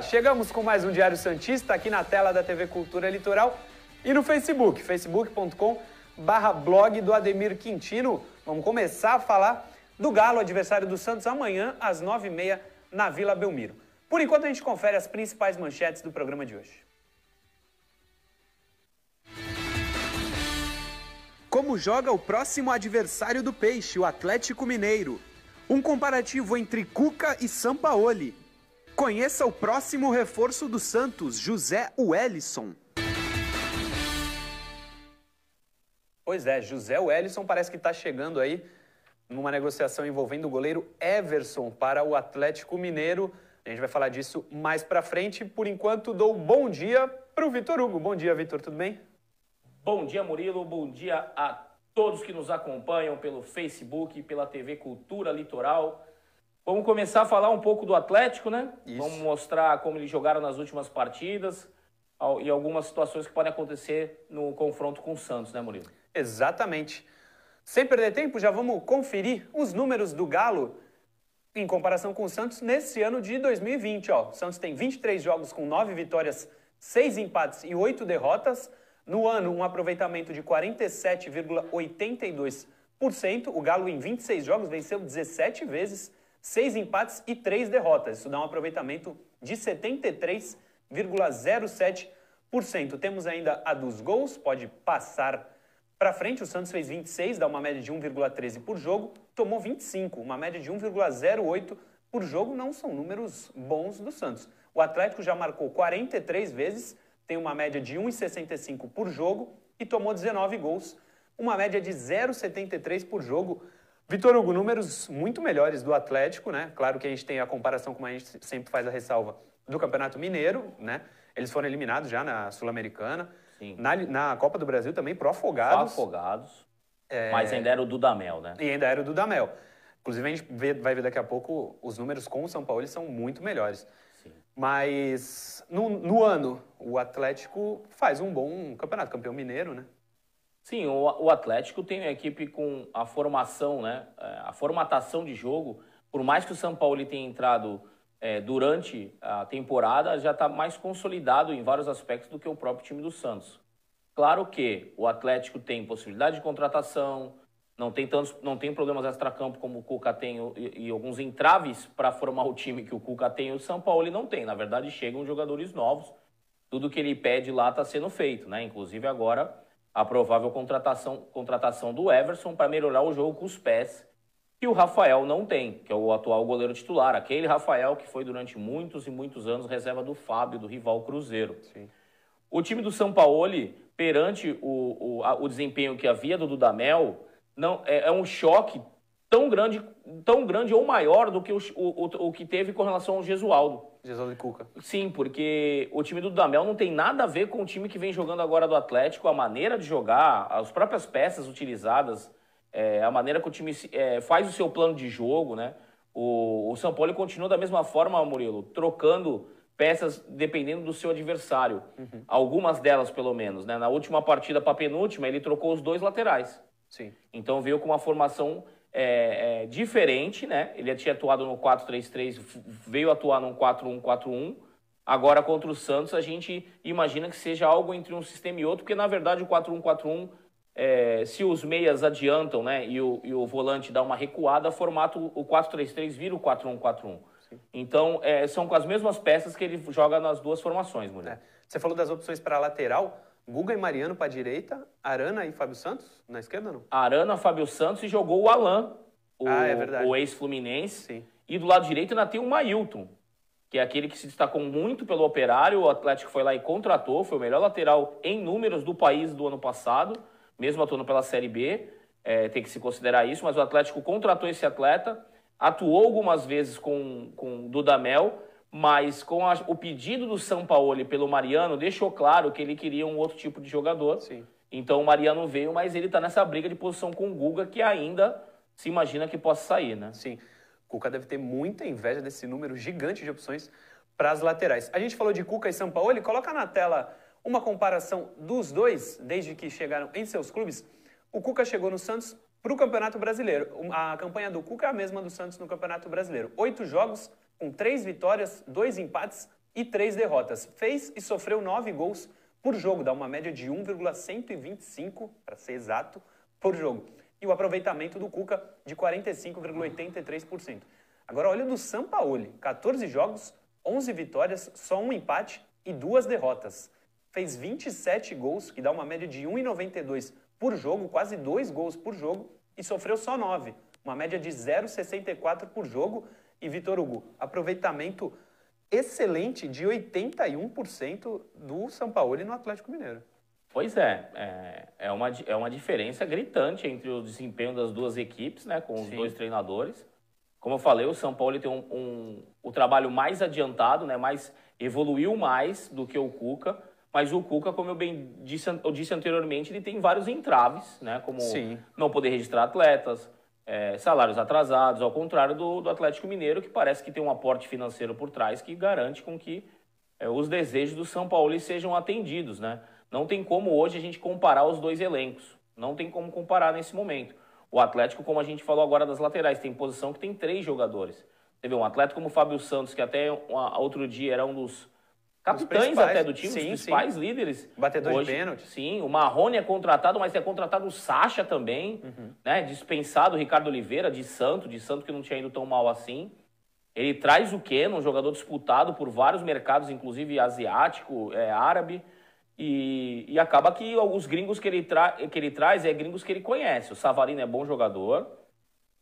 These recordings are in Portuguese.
Chegamos com mais um Diário Santista aqui na tela da TV Cultura Litoral e no Facebook, facebook.com barra blog do Ademir Quintino. Vamos começar a falar do Galo, adversário do Santos, amanhã às nove e meia na Vila Belmiro. Por enquanto a gente confere as principais manchetes do programa de hoje. Como joga o próximo adversário do Peixe, o Atlético Mineiro? Um comparativo entre Cuca e Sampaoli. Conheça o próximo reforço do Santos, José Wellison. Pois é, José Wellison parece que está chegando aí numa negociação envolvendo o goleiro Everson para o Atlético Mineiro. A gente vai falar disso mais para frente. Por enquanto, dou bom dia para o Vitor Hugo. Bom dia, Vitor, tudo bem? Bom dia, Murilo. Bom dia a todos que nos acompanham pelo Facebook, pela TV Cultura Litoral. Vamos começar a falar um pouco do Atlético, né? Isso. Vamos mostrar como eles jogaram nas últimas partidas e algumas situações que podem acontecer no confronto com o Santos, né, Murilo? Exatamente. Sem perder tempo, já vamos conferir os números do Galo em comparação com o Santos nesse ano de 2020. Ó. O Santos tem 23 jogos com 9 vitórias, 6 empates e 8 derrotas. No ano, um aproveitamento de 47,82%. O Galo, em 26 jogos, venceu 17 vezes, 6 empates e 3 derrotas. Isso dá um aproveitamento de 73,07%. Temos ainda a dos gols, pode passar para frente. O Santos fez 26, dá uma média de 1,13 por jogo, tomou 25, uma média de 1,08 por jogo. Não são números bons do Santos. O Atlético já marcou 43 vezes tem uma média de 1,65 por jogo e tomou 19 gols, uma média de 0,73 por jogo. Vitor Hugo, números muito melhores do Atlético, né? Claro que a gente tem a comparação, como a gente sempre faz a ressalva, do Campeonato Mineiro, né? Eles foram eliminados já na Sul-Americana. Na, na Copa do Brasil também, pro Afogados. Pro Afogados. É... Mas ainda era o Dudamel, né? E ainda era o Dudamel. Inclusive, a gente vai ver daqui a pouco, os números com o São Paulo são muito melhores. Mas no, no, ano, o Atlético faz um bom campeonato, campeão mineiro, né? Sim, o, o Atlético tem uma equipe com a formação, né? É, a formatação de jogo. Por mais que o São Paulo tenha entrado é, durante a temporada, já está mais consolidado em vários aspectos do que o próprio time do Santos. Claro que o Atlético tem possibilidade de contratação, não tem tantos, não tem problemas extra-campo como o Cuca tem e, e alguns entraves para formar o time que o Cuca tem e o São Paulo ele não tem. Na verdade, chegam jogadores novos. Tudo que ele pede lá está sendo feito, né? Inclusive agora a provável contratação, contratação do Everson para melhorar o jogo com os pés, que o Rafael não tem, que é o atual goleiro titular. Aquele Rafael que foi durante muitos e muitos anos reserva do Fábio, do rival Cruzeiro. Sim. O time do São Paulo, perante o, o, a, o desempenho que havia do Dudamel, não é, é um choque tão grande, tão grande ou maior do que o, o, o que teve com relação ao Gesualdo. Gesualdo e Cuca. Sim, porque o time do Dudamel não tem nada a ver com o time que vem jogando agora do Atlético, a maneira de jogar, as próprias peças utilizadas, é, a maneira que o time é, faz o seu plano de jogo, né? O, o São Paulo continua da mesma forma, Murilo, trocando peças dependendo do seu adversário. Uhum. Algumas delas, pelo menos. Né? Na última partida para penúltima, ele trocou os dois laterais. Sim. Então veio com uma formação é, é, diferente, né? Ele tinha atuado no 4-3-3, veio atuar no 4-1-4-1. Agora contra o Santos a gente imagina que seja algo entre um sistema e outro, porque na verdade o 4-1-4-1, é, se os meias adiantam, né, e o, e o volante dá uma recuada, formato o 4-3-3 vira o 4-1-4-1. Então, é, são com as mesmas peças que ele joga nas duas formações, mulher. É. Você falou das opções para lateral. Guga e Mariano para a direita, Arana e Fábio Santos na esquerda, não? Arana, Fábio Santos e jogou o Alan, o, ah, é o ex-Fluminense. E do lado direito ainda tem o Mailton, que é aquele que se destacou muito pelo Operário. O Atlético foi lá e contratou, foi o melhor lateral em números do país do ano passado, mesmo atuando pela Série B. É, tem que se considerar isso, mas o Atlético contratou esse atleta, atuou algumas vezes com, com Dudamel mas com a, o pedido do São Paulo pelo Mariano, deixou claro que ele queria um outro tipo de jogador. Sim. Então o Mariano veio, mas ele está nessa briga de posição com o Guga, que ainda se imagina que possa sair, né? Sim. Cuca deve ter muita inveja desse número gigante de opções para as laterais. A gente falou de Cuca e São Paulo, coloca na tela uma comparação dos dois desde que chegaram em seus clubes. O Cuca chegou no Santos para o Campeonato Brasileiro. A campanha do Cuca é a mesma do Santos no Campeonato Brasileiro. Oito jogos, com três vitórias, dois empates, e três derrotas. Fez e sofreu nove gols por jogo, dá uma média de 1,125, para ser exato, por jogo. E o aproveitamento do Cuca de 45,83%. Agora olha do Sampaoli, 14 jogos, 11 vitórias, só um empate e duas derrotas. Fez 27 gols, que dá uma média de 1,92 por jogo, quase dois gols por jogo, e sofreu só 9, uma média de 0,64 por jogo. E Vitor Hugo, aproveitamento excelente de 81% do São Paulo no Atlético Mineiro. Pois é, é, é, uma, é uma diferença gritante entre o desempenho das duas equipes, né, com os Sim. dois treinadores. Como eu falei, o São Paulo tem um, um, o trabalho mais adiantado, né, mais evoluiu mais do que o Cuca, mas o Cuca, como eu bem disse, eu disse anteriormente, ele tem vários entraves, né, como Sim. não poder registrar atletas, é, salários atrasados, ao contrário do, do, Atlético Mineiro, que parece que tem um aporte financeiro por trás que garante com que é, os desejos do São Paulo sejam atendidos. Né? Não tem como hoje a gente comparar os dois elencos. Não tem como comparar nesse momento. O Atlético, como a gente falou agora das laterais, tem posição que tem três jogadores. Teve um atleta como o Fábio Santos, que até outro dia era um dos capitães até do time, sim, os principais sim. líderes. Batedor Hoje, de pênalti. Sim, o Marrone é contratado, mas é contratado o Sacha também, uhum. né? Dispensado o Ricardo Oliveira, de Santo, de Santo que não tinha ido tão mal assim. Ele traz o Keno, um jogador disputado por vários mercados, inclusive asiático, é, árabe. E, e acaba que os gringos que ele, que ele traz é gringos que ele conhece. O Savarino é bom jogador,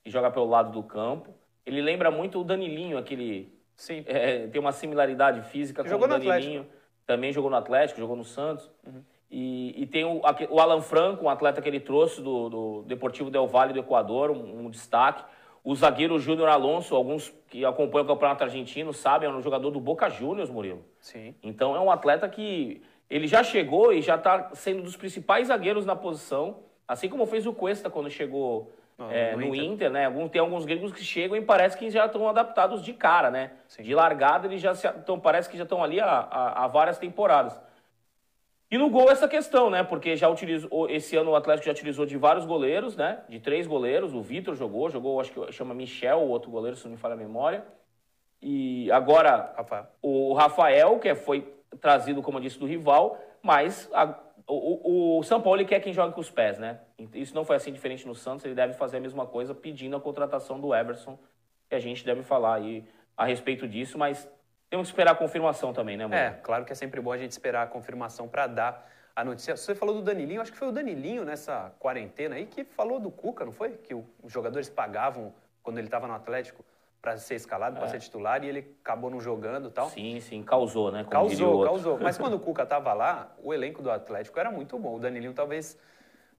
e joga pelo lado do campo. Ele lembra muito o Danilinho, aquele Sim. É, tem uma similaridade física com o Danilinho. Também jogou no Atlético, jogou no Santos. Uhum. E, e, tem o, o, Alan Franco, um atleta que ele trouxe do, do Deportivo Del Valle do Equador, um, um destaque. O zagueiro Júnior Alonso, alguns que acompanham o Campeonato Argentino sabem, é um jogador do Boca Juniors, Murilo. Sim. Então é um atleta que ele já chegou e já está sendo dos principais zagueiros na posição, assim como fez o Cuesta quando chegou é, no, no Inter. Inter, né? tem alguns gringos que chegam e parece que já estão adaptados de cara, né? Sim. De largada, eles já estão, parece que já estão ali há, há, há, várias temporadas. E no gol essa questão, né? Porque já utilizou, esse ano o Atlético já utilizou de vários goleiros, né? De três goleiros, o Vitor jogou, jogou, acho que chama Michel, o outro goleiro, se não me falha a memória. E agora Rafael. o Rafael, que foi trazido, como eu disse, do rival, mas a, o, o, São Paulo quer quem joga com os pés, né? Isso não foi assim diferente no Santos, ele deve fazer a mesma coisa pedindo a contratação do Everson, e a gente deve falar aí a respeito disso, mas temos que esperar a confirmação também, né, amor? É, claro que é sempre bom a gente esperar a confirmação para dar a notícia. Você falou do Danilinho, acho que foi o Danilinho nessa quarentena aí que falou do Cuca, não foi? Que os jogadores pagavam quando ele estava no Atlético para ser escalado, é. para ser titular, e ele acabou não jogando e tal. Sim, sim, causou, né? Como causou, causou. Mas quando o Cuca estava lá, o elenco do Atlético era muito bom. O Danilinho talvez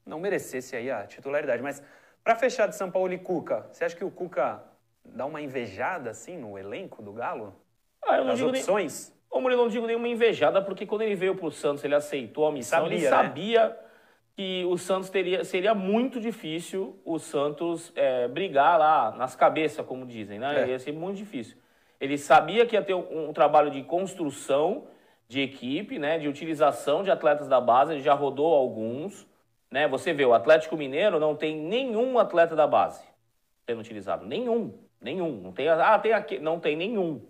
não merecesse aí a titularidade. Mas para fechar de São Paulo e Cuca, você acha que o Cuca dá uma invejada assim no elenco do Galo? Ah, eu não digo opções? Nem... Ô, Murilo, não digo nenhuma invejada, porque quando ele veio para o Santos, ele aceitou a missão, sabia, ele né? Que o Santos teria, seria muito difícil o Santos é, brigar lá nas cabeças, como dizem, né? É. Ia ser muito difícil. Ele sabia que ia ter um, um, trabalho de construção de equipe, né? De utilização de atletas da base, ele já rodou alguns, né? Você vê, o Atlético Mineiro não tem nenhum atleta da base sendo utilizado, nenhum, nenhum. Não tem, ah, tem aqui, não tem nenhum.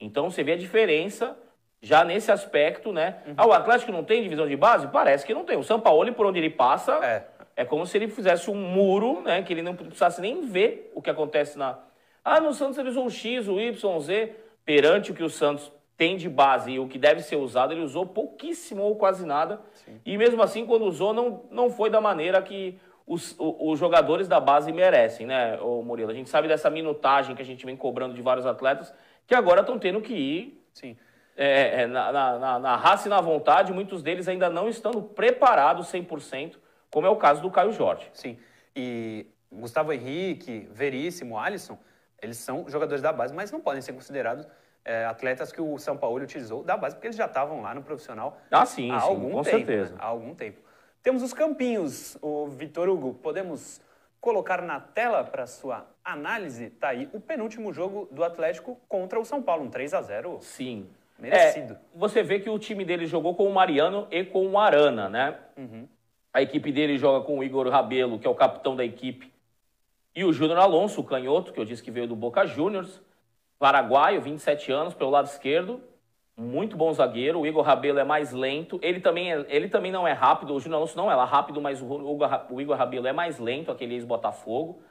Então você vê a diferença já nesse aspecto, né? Uhum. Ah, o Atlético não tem divisão de base? Parece que não tem. O São Paulo, por onde ele passa, é, é como se ele fizesse um muro, né? Que ele não precisasse nem ver o que acontece na. Ah, no Santos ele usou o X, o Y, o Z. Perante o que o Santos tem de base e o que deve ser usado, ele usou pouquíssimo ou quase nada. Sim. E mesmo assim, quando usou, não, não foi da maneira que os, os, jogadores da base merecem, né, ô Murilo? A gente sabe dessa minutagem que a gente vem cobrando de vários atletas que agora estão tendo que ir. Sim é, é, na, na, na, raça e na vontade, muitos deles ainda não estando preparados 100%, como é o caso do Caio Jorge. Sim. E Gustavo Henrique, Veríssimo, Alisson, eles são jogadores da base, mas não podem ser considerados é, atletas que o São Paulo utilizou da base, porque eles já estavam lá no profissional ah, sim, há sim, algum com tempo. Certeza. Né? Há algum tempo. Temos os campinhos, o Vitor Hugo, podemos colocar na tela para sua análise? Tá aí o penúltimo jogo do Atlético contra o São Paulo, um 3 a 0 Sim. Merecido. É, você vê que o time dele jogou com o Mariano e com o Arana, né? Uhum. A equipe dele joga com o Igor Rabelo, que é o capitão da equipe, e o Júnior Alonso, o canhoto, que eu disse que veio do Boca Juniors, paraguaio, 27 anos, pelo lado esquerdo. muito bom zagueiro. O Igor Rabelo é mais lento. Ele também, é, ele também não é rápido. O Júnior Alonso não é rápido, mas o, o Igor Rabelo é mais lento, aquele ex-Botafogo.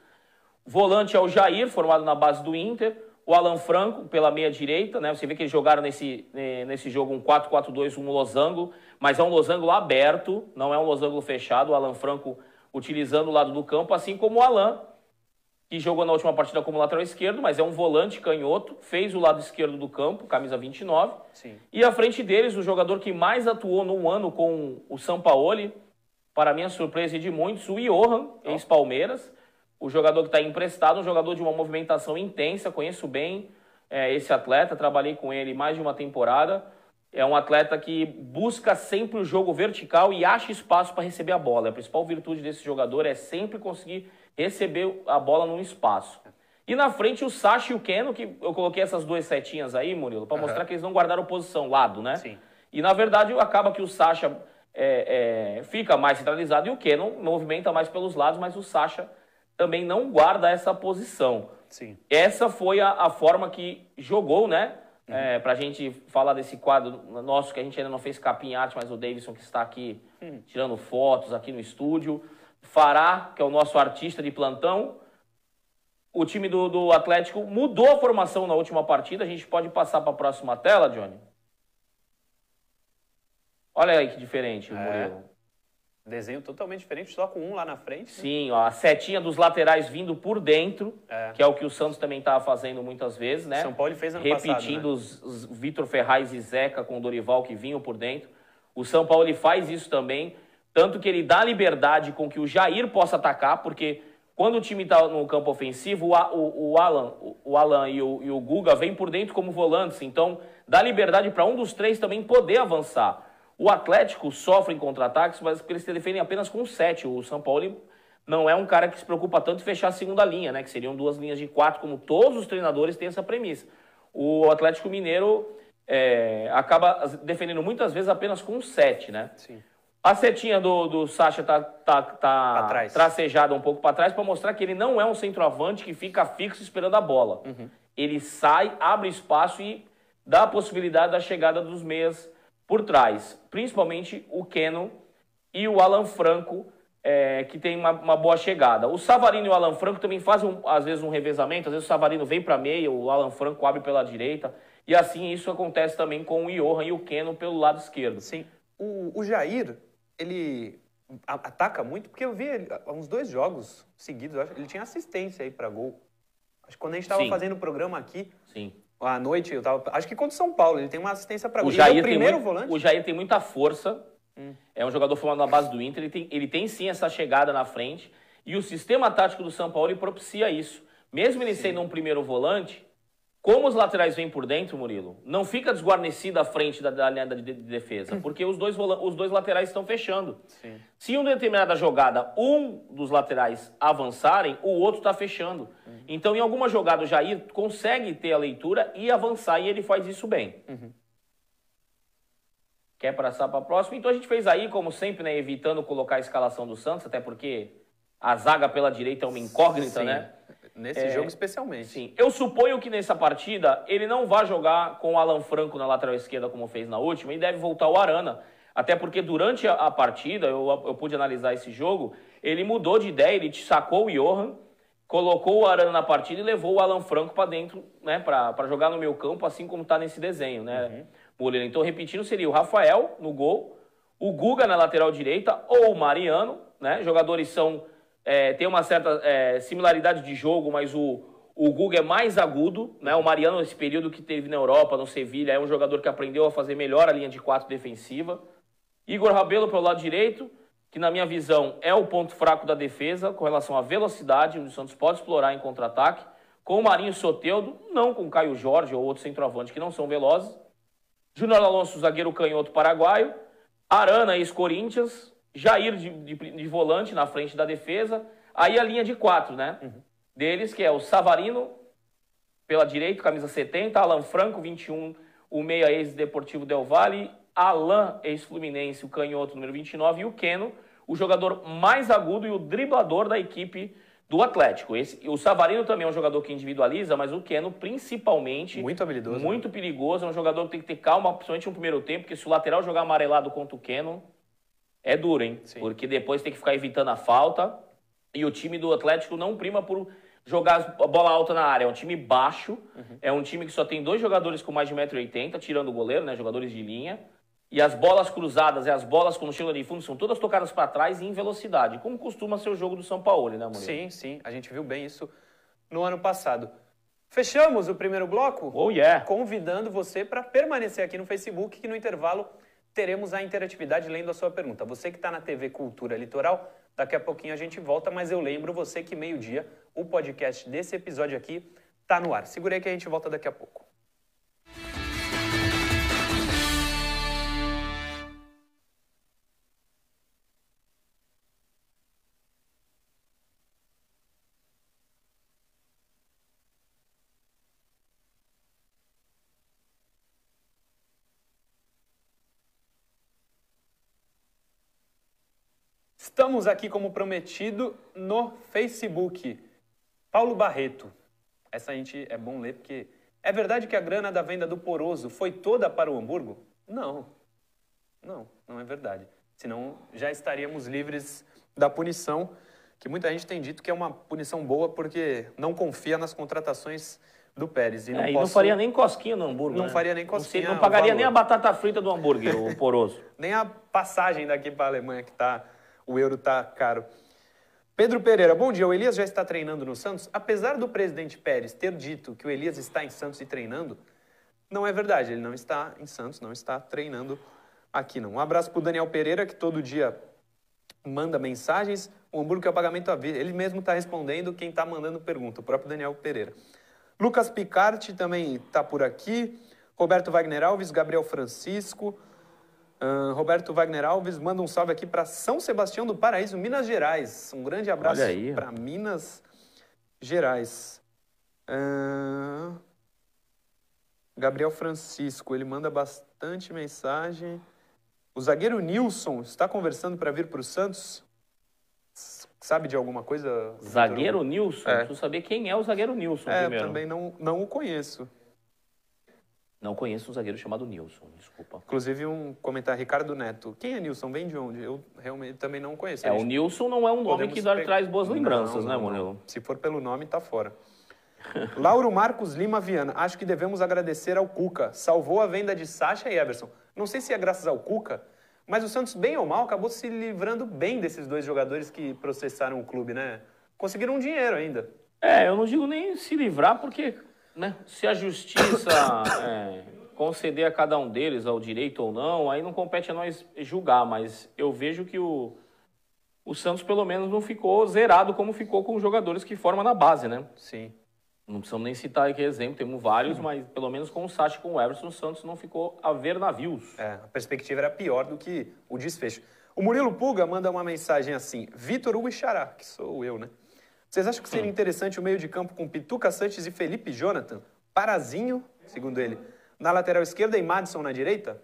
Volante é o Jair, formado na base do Inter. O Alan Franco, pela meia direita, né? Você vê que eles jogaram nesse, nesse jogo um 4-4-2, um losango, mas é um losango aberto, não é um losango fechado. O Alan Franco utilizando o lado do campo, assim como o Alan, que jogou na última partida como lateral esquerdo, mas é um volante canhoto, fez o lado esquerdo do campo, camisa 29. Sim. E à frente deles, o jogador que mais atuou no ano com o Sampaoli, para minha surpresa e de muitos, o Johan, oh. ex-Palmeiras. O jogador que está emprestado, um jogador de uma movimentação intensa, conheço bem é, esse atleta, trabalhei com ele mais de uma temporada. É um atleta que busca sempre o jogo vertical e acha espaço para receber a bola. A principal virtude desse jogador é sempre conseguir receber a bola num espaço. E na frente o Sacha e o Keno, que eu coloquei essas duas setinhas aí, Murilo, para uhum. mostrar que eles não guardaram posição, lado, né? Sim. E na verdade acaba que o Sacha é, é, fica mais centralizado e o Keno movimenta mais pelos lados, mas o Sacha também não guarda essa posição. Sim. Essa foi a, a forma que jogou, né? Uhum. É, para a gente falar desse quadro nosso que a gente ainda não fez capim arte, mas o Davidson que está aqui uhum. tirando fotos aqui no estúdio. Fará, que é o nosso artista de plantão. O time do, do Atlético mudou a formação na última partida. A gente pode passar para a próxima tela, Johnny? Olha aí que diferente, é. Murilo. Desenho totalmente diferente, só com um lá na frente. Né? Sim, ó, a setinha dos laterais vindo por dentro, é. que é o que o Santos também estava fazendo muitas vezes, né? São Paulo fez ano Repetindo passado, né? os, os Vitor Ferraz e Zeca com o Dorival que vinham por dentro. O São Paulo ele faz isso também. Tanto que ele dá liberdade com que o Jair possa atacar, porque quando o time está no campo ofensivo, o, o, o Alan, o, o Alan e, o, e o Guga vêm por dentro como volantes. Então, dá liberdade para um dos três também poder avançar. O Atlético sofre em contra-ataques, mas porque eles defendem apenas com sete. O São Paulo não é um cara que se preocupa tanto em fechar a segunda linha, né? Que seriam duas linhas de quatro, como todos os treinadores têm essa premissa. O Atlético Mineiro é, acaba defendendo muitas vezes apenas com sete, né? Sim. A setinha do, do Sacha tá, tá, tá tracejada um pouco para trás para mostrar que ele não é um centroavante que fica fixo esperando a bola. Uhum. Ele sai, abre espaço e dá a possibilidade da chegada dos meias por trás. Principalmente o Keno e o Alan Franco, é, que tem uma, uma, boa chegada. O Savarino e o Alan Franco também fazem, um, às vezes, um revezamento. Às vezes o Savarino vem para meia, o Alan Franco abre pela direita. E assim isso acontece também com o Johan e o Keno pelo lado esquerdo. Sim. O, o Jair, ele ataca muito, porque eu vi ele, uns dois jogos seguidos, acho, ele tinha assistência aí para gol. Acho que quando a gente estava fazendo o programa aqui, Sim. À noite, eu tava, acho que contra o São Paulo, ele tem uma assistência para gol. O Jair, é o primeiro muito, volante. o Jair tem muita força, hum. é um jogador formado na base do Inter, ele tem, ele tem sim essa chegada na frente, e o sistema tático do São Paulo propicia isso. Mesmo ele sim. sendo um primeiro volante, como os laterais vêm por dentro, Murilo, não fica desguarnecido à frente da, da linha de, de, defesa, porque os dois, os dois laterais estão fechando. Sim. Se em uma determinada jogada um dos laterais avançarem, o outro está fechando. Uhum. Então, em alguma jogada, o Jair consegue ter a leitura e avançar, e ele faz isso bem. Uhum. Quer passar para a próxima? Então, a gente fez aí, como sempre, né, evitando colocar a escalação do Santos, até porque a zaga pela direita é uma incógnita, Sim. né? Nesse é, jogo especialmente. Sim. Eu suponho que nessa partida ele não vai jogar com o Alan Franco na lateral esquerda como fez na última e deve voltar o Arana. Até porque durante a, a partida, eu, eu pude analisar esse jogo, ele mudou de ideia, ele sacou o Johan, colocou o Arana na partida e levou o Alan Franco para dentro, né, para jogar no meu campo, assim como está nesse desenho, né, uhum. Então, repetindo, seria o Rafael no gol, o Guga na lateral direita ou o Mariano, né? Jogadores são é, tem uma certa é, similaridade de jogo, mas o, o Guga é mais agudo. Né? O Mariano, nesse período que teve na Europa, no Sevilha, é um jogador que aprendeu a fazer melhor a linha de quatro defensiva. Igor Rabelo pelo lado direito, que na minha visão é o ponto fraco da defesa com relação à velocidade, onde o Santos pode explorar em contra-ataque. Com o Marinho Soteudo, não com o Caio Jorge ou outro centroavante que não são velozes. Júnior Alonso, zagueiro canhoto paraguaio. Arana, ex-Corinthians. Jair de, de, de, volante na frente da defesa. Aí a linha de quatro, né? Uhum. Deles, que é o Savarino, pela direita, camisa 70, Alan Franco, 21, o meia ex-Deportivo Del Valle, Alan, ex-Fluminense, o canhoto número 29, e o Keno, o jogador mais agudo e o driblador da equipe do Atlético. Esse, o Savarino também é um jogador que individualiza, mas o Keno principalmente Muito habilidoso. né? muito perigoso, é um jogador que tem que ter calma, principalmente no primeiro tempo, porque se o lateral jogar amarelado contra o Keno, é duro, hein? Sim. Porque depois tem que ficar evitando a falta. E o time do Atlético não prima por jogar a bola alta na área. É um time baixo, Uhum. é um time que só tem dois jogadores com mais de 1,80m, tirando o goleiro, né? Jogadores de linha. E as bolas cruzadas e as bolas quando chegam de fundo são todas tocadas para trás e em velocidade, como costuma ser o jogo do São Paulo, né, Murilo? Sim, sim. A gente viu bem isso no ano passado. Fechamos o primeiro bloco? Oh, yeah. Convidando você para permanecer aqui no Facebook, que no intervalo teremos a interatividade lendo a sua pergunta. Você que está na TV Cultura Litoral, daqui a pouquinho a gente volta, mas eu lembro você que meio-dia o podcast desse episódio aqui tá no ar. Segura aí que a gente volta daqui a pouco. Estamos aqui, como prometido, no Facebook. Paulo Barreto. Essa a gente é bom ler porque. É verdade que a grana da venda do Poroso foi toda para o Hamburgo? Não. Não, não é verdade. Senão já estaríamos livres da punição, que muita gente tem dito que é uma punição boa porque não confia nas contratações do Pérez. E não, É, e não faria nem cosquinha no hambúrguer. Não né? faria nem Não cosquinha, Não, o pagaria nem a batata frita do hambúrguer, o poroso. nem a passagem daqui para a Alemanha, que tá, o euro tá caro. Pedro Pereira, bom dia. O Elias já está treinando no Santos? Apesar do presidente Pérez ter dito que o Elias está em Santos e treinando, não é verdade. Ele não está em Santos, não está treinando aqui, não. Um abraço para o Daniel Pereira, que todo dia manda mensagens. O Hamburgo é o pagamento à vista. Ele mesmo está respondendo quem está mandando pergunta, o próprio Daniel Pereira. Lucas Picarte também está por aqui. Roberto Wagner Alves, Gabriel Francisco. Roberto Wagner Alves manda um salve aqui para São Sebastião do Paraíso, Minas Gerais. Um grande abraço para Minas Gerais. Ahn, Gabriel Francisco, ele manda bastante mensagem. O zagueiro Nilson está conversando para vir para o Santos? Sabe de alguma coisa? Zagueiro? Nilson? É. Preciso saber quem é o zagueiro Nilson É, primeiro. também não, não o conheço. Não conheço um zagueiro chamado Nilson, desculpa. Inclusive um comentário, Ricardo Neto. Quem é Nilson? Vem de onde? Eu realmente também não conheço. É, A o gente- Nilson não é um nome podemos que pe- traz boas lembranças, né, não, não. Murilo? Se for pelo nome, tá fora. Lauro Marcos Lima Viana. Acho que devemos agradecer ao Cuca. Salvou a venda de Sacha e Everson. Não sei se é graças ao Cuca, mas o Santos, bem ou mal, acabou se livrando bem desses dois jogadores que processaram o clube, né? Conseguiram um dinheiro ainda. É, eu não digo nem se livrar, porque né, se a justiça é, conceder a cada um deles ao direito ou não, aí não compete a nós julgar, mas eu vejo que o, o Santos pelo menos não ficou zerado como ficou com os jogadores que formam na base, né? Sim. Não precisamos nem citar aqui exemplo, temos vários, mas pelo menos com o Sacha e com o Everson, o Santos não ficou a ver navios. É, a perspectiva era pior do que o desfecho. O Murilo Puga manda uma mensagem assim: Vitor Hugo e Xará, que sou eu, né? Vocês acham que seria interessante o meio de campo com Pituca Sanches e Felipe Jonathan? Parazinho, segundo ele, na lateral esquerda e Madison na direita?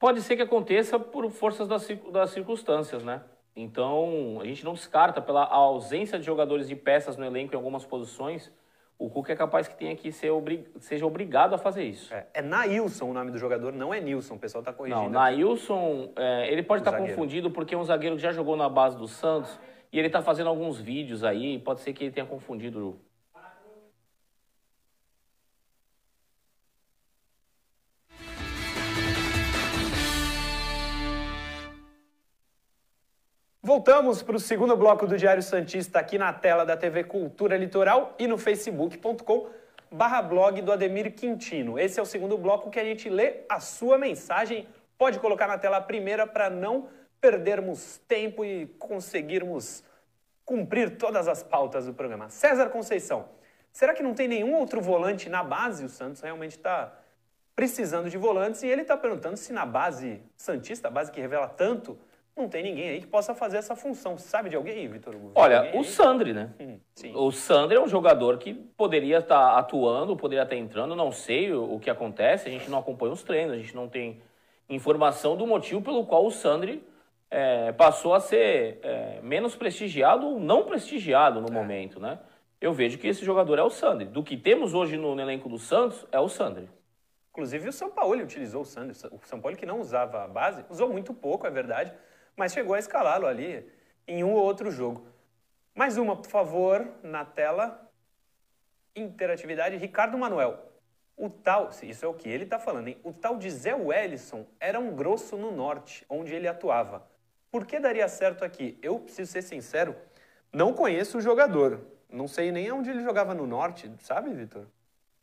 Pode ser que aconteça por forças das, cir- das circunstâncias, né? Então, a gente não descarta pela ausência de jogadores de peças no elenco em algumas posições, o Cuca é capaz que tenha que ser obri- seja obrigado a fazer isso. É, é Nailson o nome do jogador, não é Nilson, o pessoal tá corrigindo. Não. Nailson, é, ele pode estar zagueiro. confundido porque é um zagueiro que já jogou na base do Santos e ele está fazendo alguns vídeos aí, pode ser que ele tenha confundido. Voltamos para o segundo bloco do Diário Santista aqui na tela da TV Cultura Litoral e no facebook.com barra blog do Ademir Quintino. Esse é o segundo bloco que a gente lê a sua mensagem. Pode colocar na tela a primeira para não perdermos tempo e conseguirmos cumprir todas as pautas do programa. César Conceição, será que não tem nenhum outro volante na base? O Santos realmente está precisando de volantes e ele está perguntando se na base Santista, a base que revela tanto, não tem ninguém aí que possa fazer essa função. Sabe de alguém, Vitor Hugo? Olha, o aí? Sandri, né? Hum. O Sandro é um jogador que poderia estar atuando, poderia estar entrando, não sei o, o que acontece, a gente não acompanha os treinos, a gente não tem informação do motivo pelo qual o Sandri é, passou a ser é, menos prestigiado ou não prestigiado no é. momento, né? Eu vejo que esse jogador é o Sandri. Do que temos hoje no, no elenco do Santos, é o Sandri. Inclusive o São Paulo utilizou o Sandri. O São Paulo que não usava a base, usou muito pouco, é verdade, mas chegou a escalá-lo ali em um ou outro jogo. Mais uma, por favor, na tela. Interatividade, Ricardo Manuel. O tal, isso é o que ele está falando, hein? O tal de Zé Wellison era um grosso no norte, onde ele atuava. Por que daria certo aqui? Eu preciso ser sincero, não conheço o jogador. Não sei nem onde ele jogava no norte, sabe, Vitor?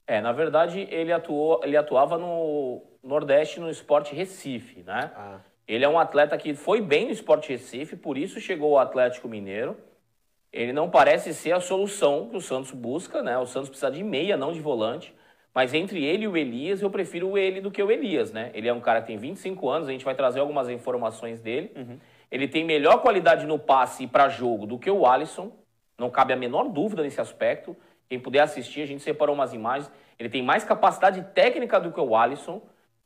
É, na verdade, ele, atuou, ele atuava no Nordeste, no Esporte Recife, né? Ah. Ele é um atleta que foi bem no Esporte Recife, por isso chegou ao Atlético Mineiro. Ele não parece ser a solução que o Santos busca, né? O Santos precisa de meia, não de volante. Mas entre ele e o Elias, eu prefiro ele do que o Elias, né? Ele é um cara que tem 25 anos, a gente vai trazer algumas informações dele. Uhum. Ele tem melhor qualidade no passe para jogo do que o Alisson, não cabe a menor dúvida nesse aspecto. Quem puder assistir, a gente separou umas imagens. Ele tem mais capacidade técnica do que o Alisson.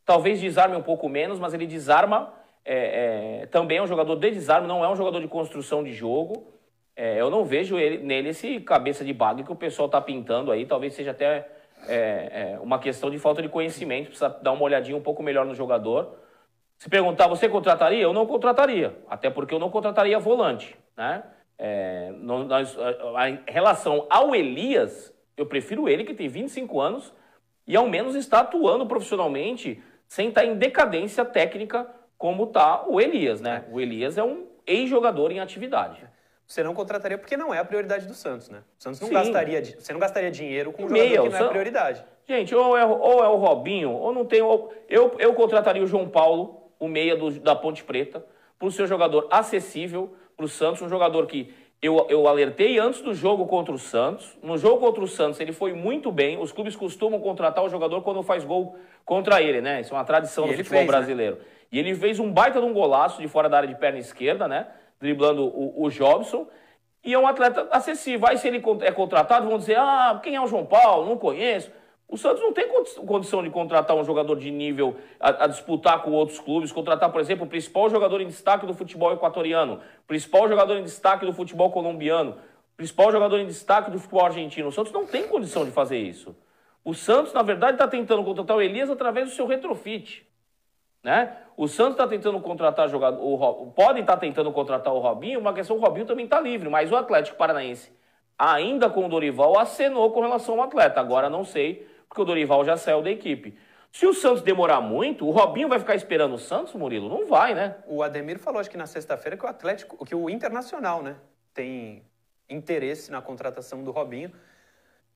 Talvez desarme um pouco menos, mas ele desarma. É, é, também é um jogador de desarme, não é um jogador de construção de jogo. É, eu não vejo ele, nele esse cabeça de bagre que o pessoal está pintando aí. Talvez seja até é, é, uma questão de falta de conhecimento. Precisa dar uma olhadinha um pouco melhor no jogador. Se perguntar, você contrataria? Eu não contrataria, até porque eu não contrataria volante, né? É, nós, a, relação ao Elias, eu prefiro ele que tem 25 anos e ao menos está atuando profissionalmente sem estar em decadência técnica como está o Elias, né? O Elias é um ex-jogador em atividade. Você não contrataria porque não é a prioridade do Santos, né? O Santos não Sim. gastaria, você não gastaria dinheiro com um jogador Meia, que não é prioridade. Gente, ou é, ou é o Robinho, ou não tem. Ou, eu, eu contrataria o João Paulo o meia do, da Ponte Preta, para o seu jogador acessível para o Santos, um jogador que eu, eu alertei antes do jogo contra o Santos. No jogo contra o Santos, ele foi muito bem. Os clubes costumam contratar o jogador quando faz gol contra ele, né? Isso é uma tradição do futebol fez, né? brasileiro. Né? E ele fez um baita de um golaço de fora da área de perna esquerda, né? Driblando o, o Jobson. E é um atleta acessível. Aí se ele é contratado, vão dizer, ah, quem é o João Paulo? Não conheço. O Santos não tem condição de contratar um jogador de nível a, a, disputar com outros clubes, contratar, por exemplo, o principal jogador em destaque do futebol equatoriano, principal jogador em destaque do futebol colombiano, principal jogador em destaque do futebol argentino. O Santos não tem condição de fazer isso. O Santos, na verdade, está tentando contratar o Elias através do seu retrofit. Né? O Santos está tentando contratar jogador, podem estar tá tentando contratar o Robinho, uma questão o Robinho também está livre, mas o Atlético Paranaense, ainda com o Dorival, acenou com relação ao atleta. Agora não sei porque o Dorival já saiu da equipe. Se o Santos demorar muito, o Robinho vai ficar esperando o Santos, Murilo? Não vai, né? O Ademir falou, acho que na sexta-feira, que o Atlético, que o Internacional, né, tem interesse na contratação do Robinho.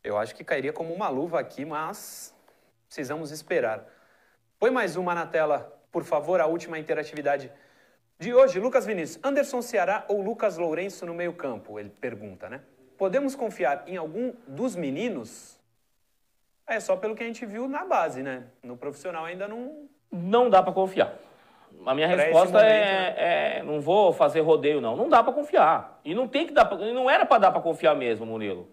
Eu acho que cairia como uma luva aqui, mas precisamos esperar. Põe mais uma na tela, por favor, a última interatividade de hoje. Lucas Vinícius, Anderson Ceará ou Lucas Lourenço no meio-campo? Ele pergunta, né? Podemos confiar em algum dos meninos? É só pelo que a gente viu na base, né? No profissional ainda não. Não dá para confiar. A minha pra resposta momento, é, né? é, não vou fazer rodeio não. Não dá para confiar. E não tem que dar, pra, não era para dar para confiar mesmo, Murilo.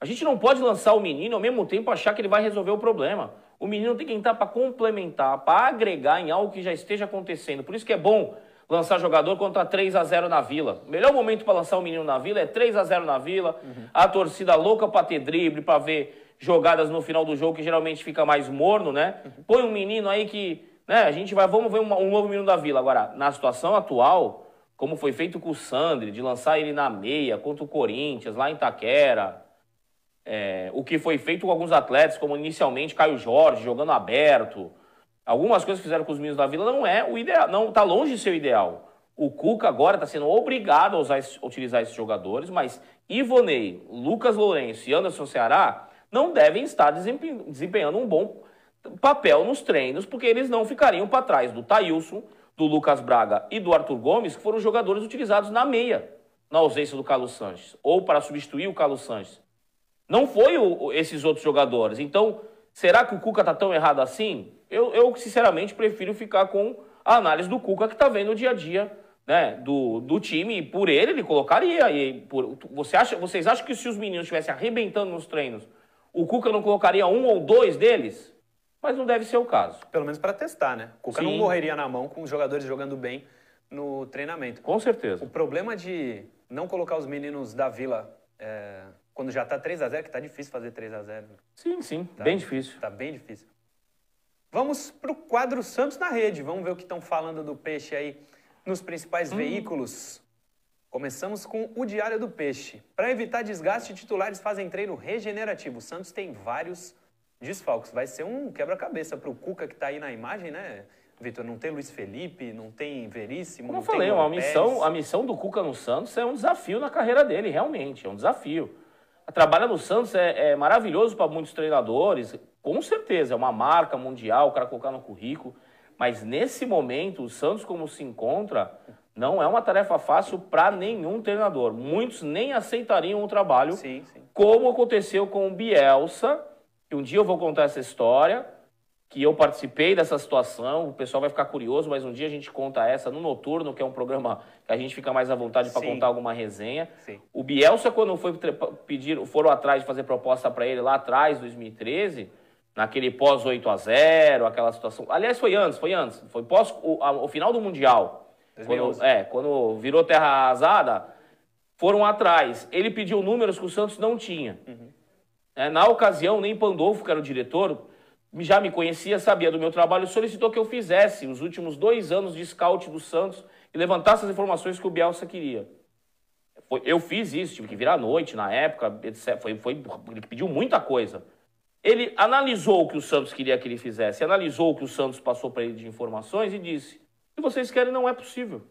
A gente não pode lançar o menino ao mesmo tempo achar que ele vai resolver o problema. O menino tem que entrar para complementar, para agregar em algo que já esteja acontecendo. Por isso que é bom lançar jogador contra 3 a 0 na Vila. O melhor momento para lançar o menino na Vila é 3 a 0 na Vila. Uhum. A torcida louca para ter drible, para ver jogadas no final do jogo que geralmente fica mais morno, né? Põe um menino aí que, né, a gente vai, vamos ver um, um novo menino da Vila. Agora, na situação atual, como foi feito com o Sandri, de lançar ele na meia contra o Corinthians, lá em Taquera, é, o que foi feito com alguns atletas, como inicialmente Caio Jorge, jogando aberto, algumas coisas que fizeram com os meninos da Vila não é o ideal, não está longe de ser o ideal. O Cuca agora está sendo obrigado a, usar, a utilizar esses jogadores, mas Ivonei, Lucas Lourenço e Anderson Ceará não devem estar desempenhando um bom papel nos treinos, porque eles não ficariam para trás do Taílson, do Lucas Braga e do Arthur Gomes, que foram jogadores utilizados na meia, na ausência do Carlos Sanches, ou para substituir o Carlos Sanches. Não foi o, esses outros jogadores. Então, será que o Cuca está tão errado assim? Eu, eu, sinceramente, prefiro ficar com a análise do Cuca, que está vendo o dia a dia né, do, do time, e por ele, ele colocaria. E por, você acha, vocês acham que se os meninos estivessem arrebentando nos treinos, o Cuca não colocaria um ou dois deles? Mas não deve ser o caso. Pelo menos para testar, né? O Cuca Sim. não morreria na mão com os jogadores jogando bem no treinamento. Com certeza. O problema de não colocar os meninos da Vila é, quando já tá 3 a 0 que tá difícil fazer 3 a 0 Sim, sim, Tá. bem difícil. Tá bem difícil. Vamos pro quadro Santos na rede. Vamos ver o que estão falando do peixe aí nos principais veículos. Começamos com o Diário do Peixe. Para evitar desgaste, titulares fazem treino regenerativo. O Santos tem vários desfalques. Vai ser um quebra-cabeça para o Cuca que está aí na imagem, né, Vitor? Não tem Luiz Felipe, não tem Veríssimo, Como eu não tem falei, Luan missão, a missão do Cuca no Santos é um desafio na carreira dele, realmente, é um desafio. Trabalhar no Santos é, é maravilhoso para muitos treinadores, com certeza, é uma marca mundial, o cara colocar no currículo, mas nesse momento, o Santos como se encontra, não é uma tarefa fácil para nenhum treinador. Muitos nem aceitariam o trabalho, Sim, sim. como aconteceu com o Bielsa, que um dia eu vou contar essa história, que eu participei dessa situação, o pessoal vai ficar curioso, mas um dia a gente conta essa no Noturno, que é um programa que a gente fica mais à vontade para contar alguma resenha. Sim. O Bielsa, quando foi pedir, foram atrás de fazer proposta para ele lá atrás, 2013, naquele pós 8 a 0 aquela situação. Aliás, foi antes, foi antes, foi pós o, a- o final do Mundial. 2011. Quando, é, quando virou terra arrasada, foram atrás. Ele pediu números que o Santos não tinha. É, na ocasião, nem Pandolfo, que era o diretor, já me conhecia, sabia do meu trabalho, solicitou que eu fizesse os últimos dois anos de scout do Santos e levantasse as informações que o Bielsa queria. Foi- eu fiz isso, tive que virar à noite na época, etc. Foi, foi, ele pediu muita coisa. Ele analisou o que o Santos queria que ele fizesse, analisou o que o Santos passou para ele de informações e disse: que vocês querem não é possível.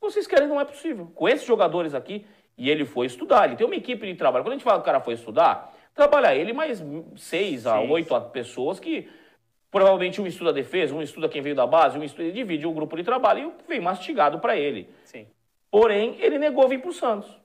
Vocês querem não é possível. Com esses jogadores aqui, e ele foi estudar, ele tem uma equipe de trabalho. Quando a gente fala que o cara foi estudar, trabalha ele mais seis a oito pessoas que provavelmente um estuda a defesa, um estuda quem veio da base, um estuda, ele divide o grupo de trabalho e vem mastigado para ele. Sim. Porém, ele negou vir para o Santos.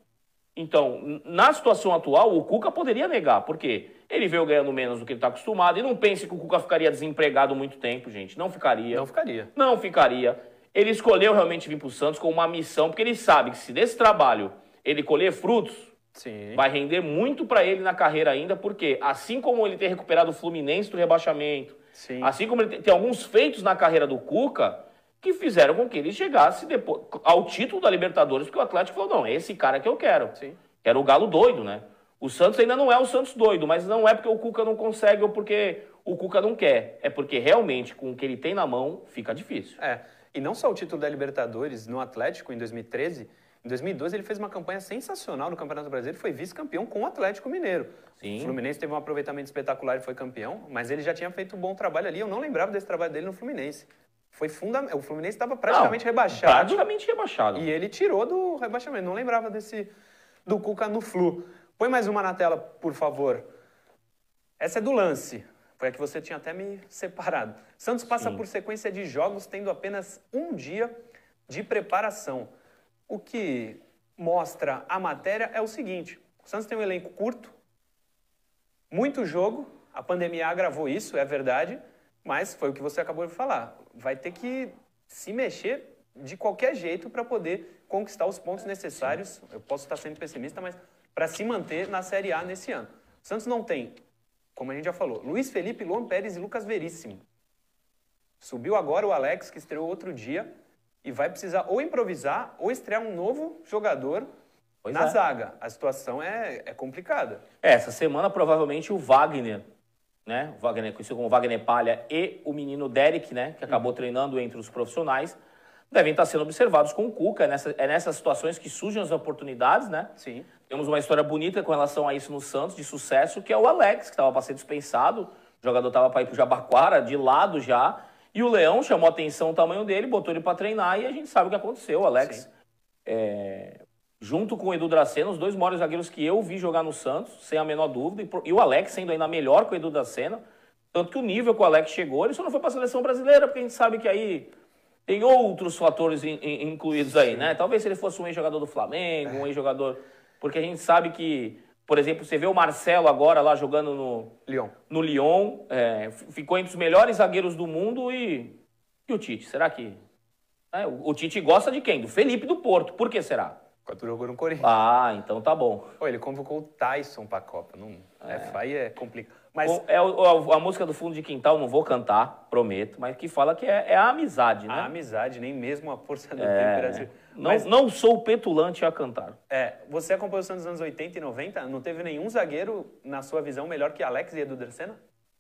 Então, na situação atual, o Cuca poderia negar, porque ele veio ganhando menos do que ele está acostumado. E não pense que o Cuca ficaria desempregado muito tempo, gente. Não ficaria. Não ficaria. Não ficaria. Ele escolheu realmente vir para o Santos com uma missão, porque ele sabe que se desse trabalho ele colher frutos, Sim. vai render muito para ele na carreira ainda, porque assim como ele tem recuperado o Fluminense do rebaixamento, Sim. assim como ele tem, tem alguns feitos na carreira do Cuca que fizeram com que ele chegasse depois ao título da Libertadores, porque o Atlético falou: não, é esse cara que eu quero. Sim. Era o Galo doido, né? O Santos ainda não é o Santos doido, mas não é porque o Cuca não consegue ou porque o Cuca não quer. É porque realmente, com o que ele tem na mão, fica difícil. É, e não só o título da Libertadores no Atlético em 2013, em 2012 ele fez uma campanha sensacional no Campeonato Brasileiro e foi vice-campeão com o Atlético Mineiro. Sim. O Fluminense teve um aproveitamento espetacular e foi campeão, mas ele já tinha feito um bom trabalho ali. Eu não lembrava desse trabalho dele no Fluminense. Foi fundamental. O Fluminense estava praticamente Não, rebaixado Praticamente rebaixado. e ele tirou do rebaixamento. Não lembrava desse do Cuca no Flu. Põe mais uma na tela, por favor. Essa é do lance. Foi a que você tinha até me separado. Santos passa por sequência de jogos tendo apenas um dia de preparação. O que mostra a matéria é o seguinte: o Santos tem um elenco curto, muito jogo, a pandemia agravou isso, é verdade, mas foi o que você acabou de falar. Vai ter que se mexer de qualquer jeito para poder conquistar os pontos necessários. Eu posso estar sendo pessimista, mas para se manter na Série A nesse ano. O Santos não tem, como a gente já falou, Luiz Felipe, Luan Pérez e Lucas Veríssimo. Subiu agora o Alex, que estreou outro dia, e vai precisar ou improvisar ou estrear um novo jogador Pois na é. zaga. A situação é, é complicada. É, essa semana provavelmente o Wagner, né? O Wagner, conhecido como Wagner Palha, e o menino Derek, né? Que acabou treinando entre os profissionais, devem estar sendo observados com o Cuca. É, nessa, é nessas situações que surgem as oportunidades, né? Sim. Temos uma história bonita com relação a isso no Santos, de sucesso, que é o Alex, que estava para ser dispensado. O jogador estava para ir para o Jabaquara, de lado já. E o Leão chamou a atenção o tamanho dele, botou ele para treinar e a gente sabe o que aconteceu. O Alex, é, junto com o Edu Dracena, os dois maiores zagueiros que eu vi jogar no Santos, sem a menor dúvida. E, o Alex sendo ainda melhor que o Edu Dracena. Tanto que o nível que o Alex chegou, ele só não foi para a seleção brasileira, porque a gente sabe que aí tem outros fatores in- in- incluídos aí, né? Talvez se ele fosse um ex-jogador do Flamengo, um ex-jogador. Porque a gente sabe que, por exemplo, você vê o Marcelo agora lá jogando no, Leon. no Lyon, é, ficou entre os melhores zagueiros do mundo e. E o Tite? Será que. É, o, o Tite gosta de quem? Do Felipe do Porto. Por que será? Quando jogou no Corinthians. Ah, então tá bom. Pô, ele convocou o Tyson pra Copa. Não, é. Aí é complicado. Mas... É o- a, música do fundo de quintal, não vou cantar, prometo, mas que fala que é, é a amizade, A né? amizade, nem mesmo a força do É, tempo Brasil. não, Mas, não sou petulante a cantar. é, você acompanhou o Santos nos anos 80 e 90? Não teve nenhum zagueiro, na sua visão, melhor que Alex e Edu Dracena?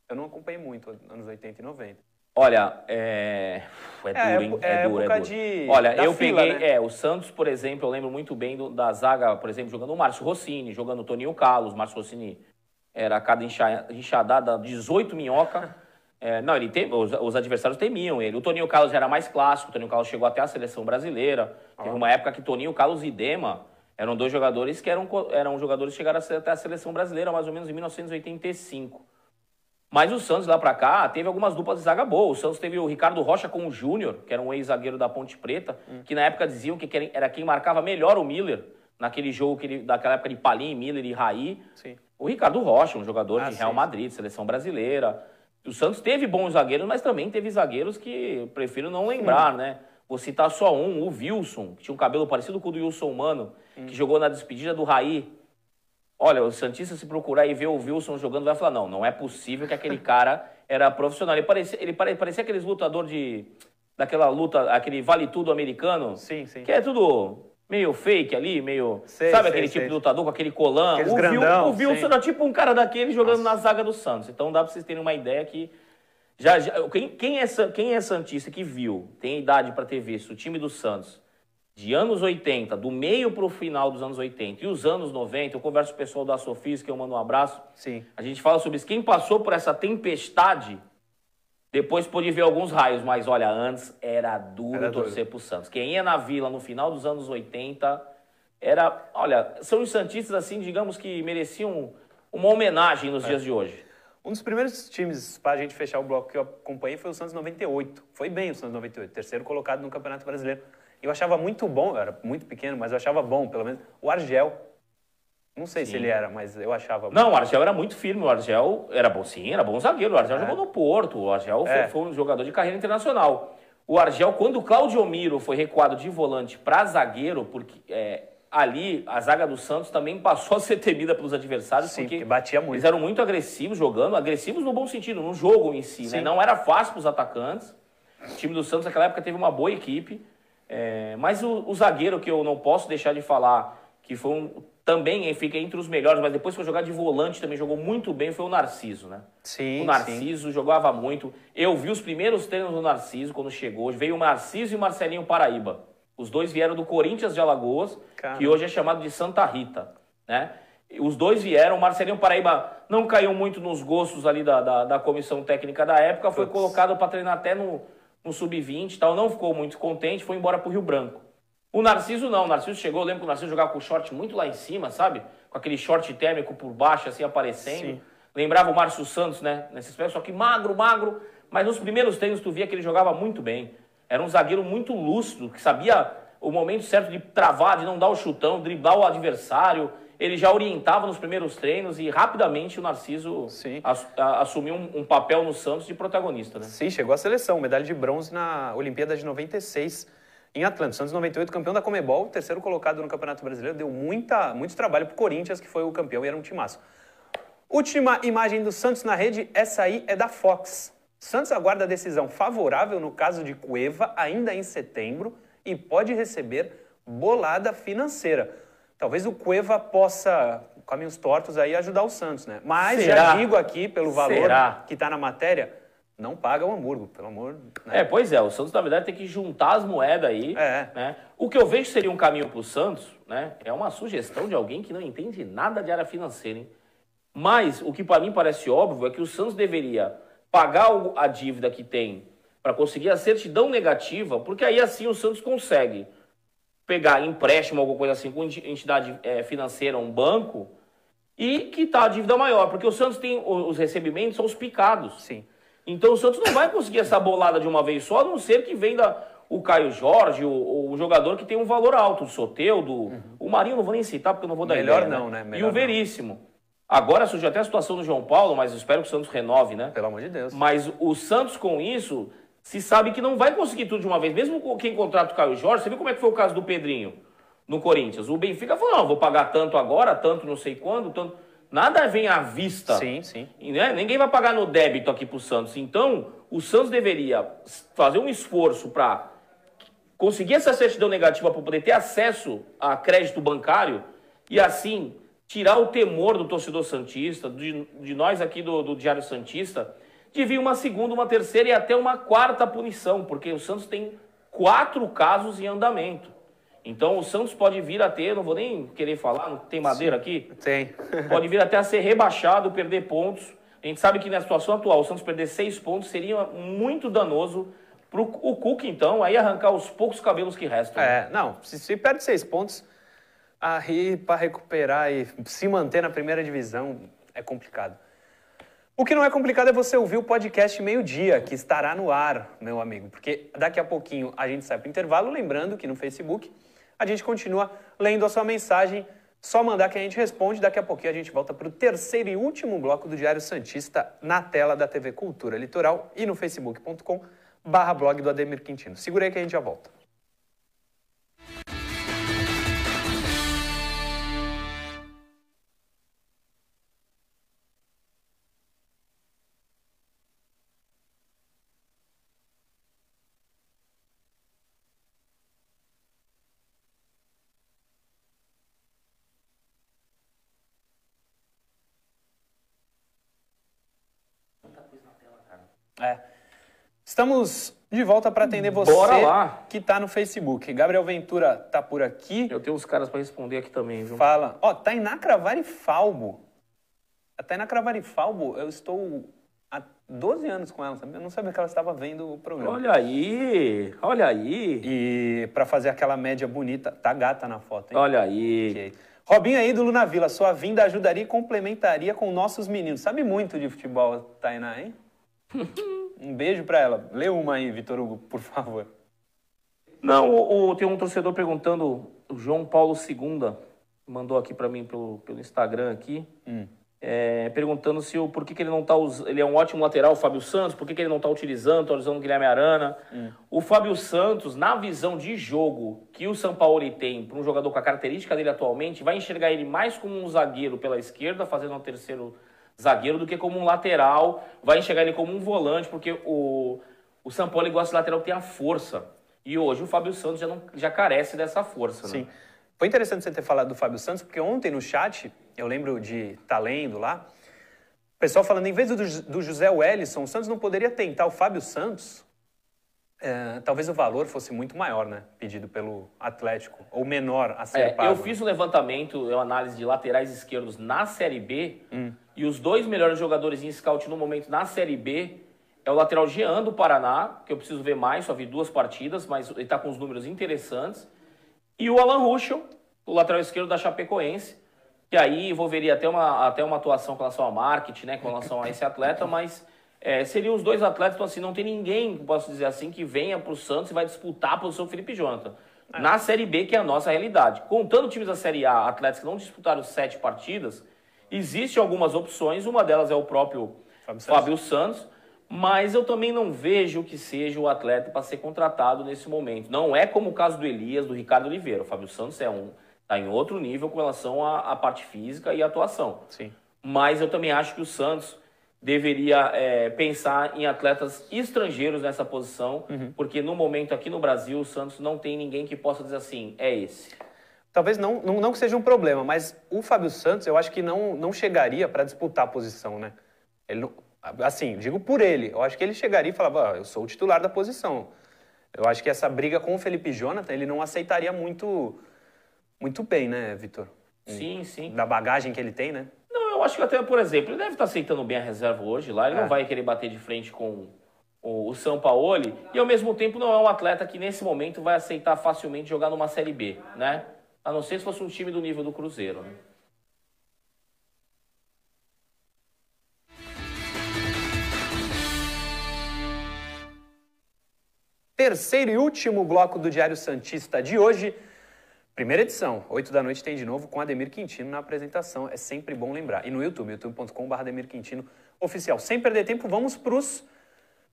Eu não acompanhei muito anos 80 e 90. Olha, é. É duro, É, hein? é É, duro, é duro. de- Olha, eu fila, peguei. né? É, o Santos, por exemplo, eu lembro muito bem do- da zaga, por exemplo, jogando o Márcio Rossini, jogando o Toninho Carlos. Márcio Rossini era cada enxa- enxadada 18 minhoca. É, não, ele tem, os, os adversários temiam ele. O Toninho Carlos já era mais clássico, o Toninho Carlos chegou até a seleção brasileira. Teve uma época que Toninho Carlos e Dema eram dois jogadores que eram, eram jogadores que chegaram até a seleção brasileira, mais ou menos em 1985. Mas o Santos lá pra cá teve algumas duplas de zaga boa. O Santos teve o Ricardo Rocha com o Júnior, que era um ex-zagueiro da Ponte Preta, que na época diziam que era quem marcava melhor o Miller, naquele jogo que ele, daquela época de Palim, Miller e Raí. Sim. O Ricardo Rocha, um jogador Ah, de Real sim. Madrid, seleção brasileira. O Santos teve bons zagueiros, mas também teve zagueiros que prefiro não lembrar, né? Vou citar só um, o Wilson, que tinha um cabelo parecido com o do Wilson Mano, que jogou na despedida do Raí. Olha, o Santista se procurar e ver o Wilson jogando, vai falar, não, não é possível que aquele cara era profissional. Ele parecia, ele pare- parecia aqueles lutadores de... Daquela luta, aquele vale tudo americano. Sim, sim. Que é tudo meio fake ali, meio... Sei, sabe sei, aquele sei. tipo de lutador com aquele colã? Aqueles o, grandão, o Wilson era tipo um cara daquele jogando na zaga do Santos. Então dá pra vocês terem uma ideia que... Já, já, quem, quem, é, quem é Santista que viu, tem idade pra ter visto o time do Santos de anos 80, do meio pro final dos anos 80 e os anos 90, eu converso com o pessoal da Sofis, que eu mando um abraço, Sim. a gente fala sobre isso. Quem passou por essa tempestade, depois pôde ver alguns raios, mas olha, antes era duro Era duro. torcer pro Santos. Quem ia na Vila no final dos anos 80 era, olha, são os Santistas assim, digamos que mereciam uma homenagem É. nos dias de hoje. Um dos primeiros times para a gente fechar o bloco que eu acompanhei foi o Santos 98. Foi bem o Santos 98, terceiro colocado no Campeonato Brasileiro. Eu achava muito bom, eu era muito pequeno, mas eu achava bom, pelo menos, o Argel. Não sei se Sim. ele era, mas eu achava bom. Não, o Argel era muito firme, o Argel era bom, sim, era bom zagueiro. O Argel jogou no Porto, o Argel foi, É. foi um jogador de carreira internacional. O Argel, quando o Claudio Miro foi recuado de volante para zagueiro, porque é, ali a zaga do Santos também passou a ser temida pelos adversários, Sim, porque porque batia muito. eles eram muito agressivos jogando, agressivos no bom sentido, no jogo em si. Né? Não era fácil para os atacantes. O time do Santos naquela época teve uma boa equipe. É, mas o, o zagueiro que eu não posso deixar de falar, que foi um, também fica entre os melhores, mas depois foi jogar de volante também jogou muito bem, foi o Narciso, né? Sim, O sim. Narciso jogava muito. Eu vi os primeiros treinos do Narciso quando chegou. Veio o Narciso e o Marcelinho Paraíba. Os dois vieram do Corinthians de Alagoas, Caramba. que hoje é chamado de Santa Rita, né? Os dois vieram, o Marcelinho Paraíba não caiu muito nos gostos ali da, da, da comissão técnica da época, foi Putz. colocado para treinar até no, no sub-20 e tal, não ficou muito contente, foi embora pro Rio Branco. O Narciso não, o Narciso chegou, eu lembro que o Narciso jogava com o short muito lá em cima, sabe? Com aquele short térmico por baixo, assim, aparecendo. Sim. Lembrava o Márcio Santos, né? Nesse aspecto, só que magro, magro. Mas nos primeiros treinos tu via que ele jogava muito bem. Era um zagueiro muito lúcido, que sabia o momento certo de travar, de não dar o chutão, driblar o adversário. Ele já orientava nos primeiros treinos e rapidamente o Narciso ass- a- assumiu um, um papel no Santos de protagonista, né? Sim, chegou à seleção, medalha de bronze na Olimpíada de 96 em Atlanta. Santos 98, campeão da Comebol, terceiro colocado no Campeonato Brasileiro, deu muita, muito trabalho pro Corinthians, que foi o campeão e era um timaço. Última imagem do Santos na rede, essa aí é da Fox. Santos aguarda a decisão favorável no caso de Cueva ainda em setembro e pode receber bolada financeira. Talvez o Cueva possa, caminhos tortos aí, ajudar o Santos, né? Mas já Será? digo aqui, pelo valor Será? que está na matéria, não paga o Hamburgo, pelo amor. Né? É, pois é, o Santos, na verdade, tem que juntar as moedas aí. É. Né? O que eu vejo seria um caminho para o Santos, né? É uma sugestão de alguém que não entende nada de área financeira, hein? Mas o que para mim parece óbvio é que o Santos deveria pagar a dívida que tem para conseguir a certidão negativa, porque aí assim o Santos consegue pegar empréstimo, alguma coisa assim, com enti- entidade eh, financeira, um banco, e quitar a dívida maior, porque o Santos tem o- os recebimentos, são os picados. Sim. Então o Santos não vai conseguir essa bolada de uma vez só, a não ser que venda o Caio Jorge, o, o jogador que tem um valor alto, o Soteudo, o Marinho não vou nem citar porque eu não vou dar Uhum. Melhor ideia, não, né? e Melhor o não. Veríssimo. Agora surgiu até a situação do João Paulo, mas espero que o Santos renove, né? Pelo amor de Deus. Mas o Santos com isso se sabe que não vai conseguir tudo de uma vez. Mesmo quem contrata o Caio Jorge, você viu como é que foi o caso do Pedrinho? no Corinthians. O Benfica falou, não, vou pagar tanto agora, tanto não sei quando, tanto... Nada vem à vista. Sim, sim. Né? Ninguém vai pagar no débito aqui pro Santos. Então, o Santos deveria fazer um esforço para conseguir essa certidão negativa para poder ter acesso a crédito bancário e assim tirar o temor do torcedor santista, de, de nós aqui do, do Diário Santista, de vir uma segunda, uma terceira e até uma quarta punição, porque o Santos tem quatro casos em andamento. Então o Santos pode vir a ter, não vou nem querer falar, não tem madeira aqui? Tem. pode vir até a ser rebaixado, perder pontos. A gente sabe que na situação atual, o Santos perder seis pontos seria muito danoso para o Cuca, então, aí arrancar os poucos cabelos que restam. É, não, se, se perde seis pontos, aí para recuperar e se manter na primeira divisão é complicado. O que não é complicado é você ouvir o podcast meio-dia, que estará no ar, meu amigo, porque daqui a pouquinho a gente sai para o intervalo, lembrando que no Facebook a gente continua lendo a sua mensagem. Só mandar que a gente responde. Daqui a pouquinho a gente volta para o terceiro e último bloco do Diário Santista na tela da TV Cultura Litoral e no facebook.com barra blog do Ademir Quintino. Segura aí que a gente já volta. É. Estamos de volta para atender você que está no Facebook. Gabriel Ventura tá por aqui. Eu tenho uns caras para responder aqui também, viu? Fala. Ó, Tainá Cravari Falbo. A Tainá Cravari Falbo, eu estou há 12 anos com ela, sabe? Eu não sabia que ela estava vendo o programa. Olha aí, olha aí. E para fazer aquela média bonita, tá gata na foto, hein? Olha aí. Ok. Robinho aí do Luna Vila, sua vinda ajudaria e complementaria com nossos meninos. Sabe muito de futebol, Tainá, hein? um beijo para ela. Lê uma aí, Vitor Hugo, por favor. Não, o, o- tem um torcedor perguntando, o João Paulo II mandou aqui para mim pelo, pelo Instagram aqui, é, perguntando se o, por que, que ele não tá usando. Ele é um ótimo lateral, o Fábio Santos, por que, que ele não tá utilizando, tá usando o Guilherme Arana. O Fábio Santos, na visão de jogo que o São Paulo tem para um jogador com a característica dele atualmente, vai enxergar ele mais como um zagueiro pela esquerda, fazendo um terceiro zagueiro, do que como um lateral, vai enxergar ele como um volante, porque o, o São Paulo gosta de lateral que tem a força. E hoje o Fábio Santos já, não, já carece dessa força. né? Sim. Foi interessante você ter falado do Fábio Santos, porque ontem no chat, eu lembro de estar lendo lá, o pessoal falando, em vez do, do José Wellison, o Santos não poderia tentar o Fábio Santos? É, talvez o valor fosse muito maior, né? Pedido pelo Atlético, ou menor a ser É, pago. eu fiz um levantamento, uma análise de laterais esquerdos na Série B, e os dois melhores jogadores em scout no momento na Série B é o lateral Jean do Paraná, que eu preciso ver mais, só vi duas partidas, mas ele está com os números interessantes, e o Alan Ruschel, o lateral esquerdo da Chapecoense, que aí envolveria até uma, até uma atuação com relação ao marketing, né, com relação a esse atleta, mas é, seriam os dois atletas, então assim, não tem ninguém, posso dizer assim, que venha para o Santos e vai disputar a posição do Felipe Jonathan. Na Série B, que é a nossa realidade. Contando times da Série A, atletas que não disputaram sete partidas, existem algumas opções, uma delas é o próprio Fábio Fábio Santos. Santos, mas eu também não vejo que seja o atleta para ser contratado nesse momento. Não é como o caso do Elias, do Ricardo Oliveira. O Fábio Santos é um está em outro nível com relação à, à parte física e atuação. Sim. Mas eu também acho que o Santos deveria é, pensar em atletas estrangeiros nessa posição, porque no momento aqui no Brasil o Santos não tem ninguém que possa dizer assim, é esse. Talvez não, não, não que seja um problema, mas o Fábio Santos eu acho que não, não chegaria para disputar a posição, né? Ele não- assim, digo por ele. Eu acho que ele chegaria e falava, "Ah, eu sou o titular da posição. Eu acho que essa briga com o Felipe Jonathan, ele não aceitaria muito, muito bem, né, Vitor? Sim, sim. Da bagagem que ele tem, né? Não, eu acho que até, por exemplo, ele deve estar aceitando bem a reserva hoje lá. Ele É. não vai querer bater de frente com o, o São Paulo. E ao mesmo tempo não é um atleta que nesse momento vai aceitar facilmente jogar numa Série B, né? A não ser se fosse um time do nível do Cruzeiro. né? Terceiro e último bloco do Diário Santista de hoje. Primeira edição, 8 da noite tem de novo com Ademir Quintino na apresentação. É sempre bom lembrar. E no YouTube, youtube.com.br Ademir Quintino oficial. Sem perder tempo, vamos para os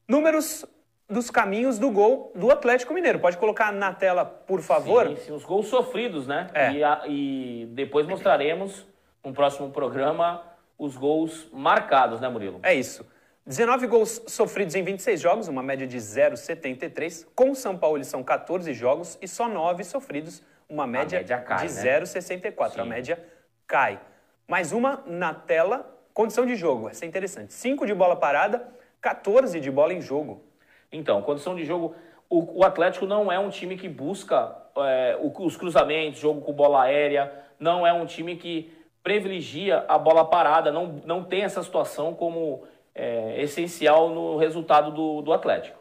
números dos caminhos do gol do Atlético Mineiro. Pode colocar na tela, por favor? Sim, sim os gols sofridos, né? É. E, a- e depois mostraremos no próximo programa os gols marcados, né, Murilo? É isso. 19 gols sofridos em 26 jogos, uma média de 0,73. Com o São Paulo são 14 jogos e só 9 sofridos, uma média, média cai, de né? 0,64. A média cai. Mais uma na tela, condição de jogo. Essa é interessante. 5 de bola parada, 14 de bola em jogo. Então, condição de jogo. O, o Atlético não é um time que busca é, os cruzamentos, jogo com bola aérea. Não é um time que privilegia a bola parada. Não, não tem essa situação como é, essencial no resultado do, do Atlético.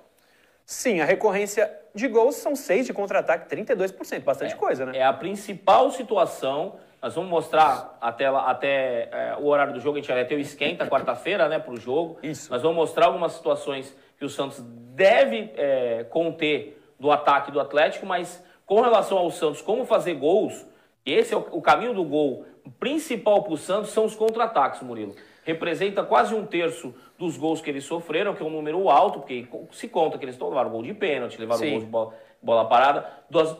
Sim, a recorrência de gols são 6 de contra-ataque, 32%. Bastante coisa, né? É a principal situação. Nós vamos mostrar até, até é, o horário do jogo. A gente vai ter o esquenta quarta-feira, né, para o jogo. Isso. Nós vamos mostrar algumas situações que o Santos deve é, conter do ataque do Atlético, mas com relação ao Santos, como fazer gols, esse é o, o caminho do gol principal para o Santos são os contra-ataques, Murilo. Representa quase um terço dos gols que eles sofreram, que é um número alto, porque se conta que eles levaram gol de pênalti, levaram Sim. gol de bola, bola parada.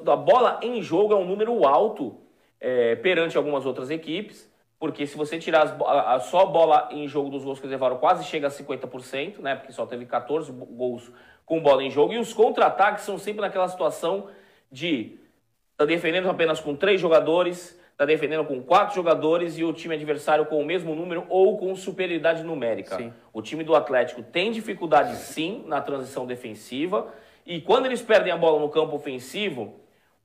Da bola em jogo é um número alto é, perante algumas outras equipes, porque se você tirar as a, a só bola em jogo dos gols que eles levaram, quase chega a 50%, né? Porque só teve 14 bo- gols com bola em jogo. E os contra-ataques são sempre naquela situação de tá defendendo apenas com três jogadores, tá defendendo com quatro jogadores e o time adversário com o mesmo número ou com superioridade numérica. Sim. O time do Atlético tem dificuldade sim na transição defensiva e quando eles perdem a bola no campo ofensivo,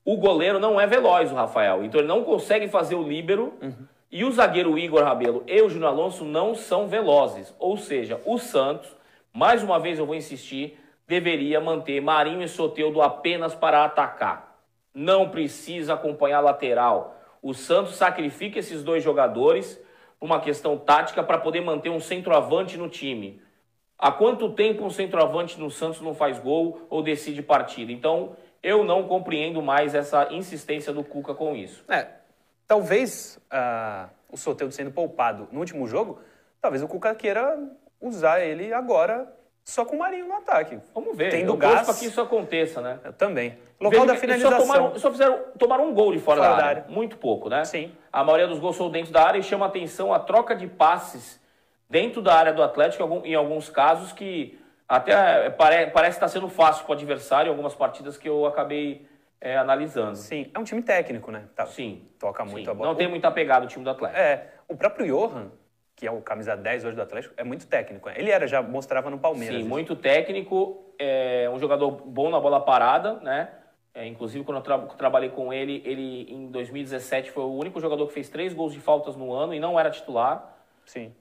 o goleiro não é veloz, o Rafael. Então ele não consegue fazer o líbero e o zagueiro Igor Rabelo e o Júnior Alonso não são velozes. Ou seja, o Santos, mais uma vez eu vou insistir, deveria manter Marinho e Soteudo apenas para atacar. Não precisa acompanhar lateral. O Santos sacrifica esses dois jogadores por uma questão tática para poder manter um centroavante no time. Há quanto tempo um centroavante no Santos não faz gol ou decide partida? Então, eu não compreendo mais essa insistência do Cuca com isso. É, talvez ah, o Soteldo sendo poupado no último jogo, talvez o Cuca queira usar ele agora só com o Marinho no ataque. Vamos ver. Tendo eu gás. para que isso aconteça, né? Eu também. Local Veja da finalização. Só, tomaram, só fizeram, tomaram um gol de fora, Fora da, da área. área. Muito pouco, né? Sim. A maioria dos gols são dentro da área e chama atenção a troca de passes dentro da área do Atlético, em alguns casos que até pare, parece estar sendo fácil para o adversário, em algumas partidas que eu acabei é, analisando. Sim, é um time técnico, né? Tá- Sim. Toca muito Sim. a bola. Não tem muita pegada o time do Atlético. É, o próprio Johan, que é o camisa 10 hoje do Atlético, é muito técnico. né? Ele era, já mostrava no Palmeiras. Sim, isso. muito técnico, é um jogador bom na bola parada, né? É, inclusive, quando eu tra- trabalhei com ele, ele em 2017 foi o único jogador que fez três gols de faltas no ano e não era titular. Sim.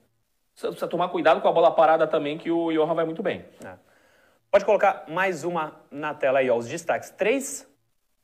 Você precisa tomar cuidado com a bola parada também, que o Johan vai muito bem. É. Pode colocar mais uma na tela aí, ó, os destaques. Três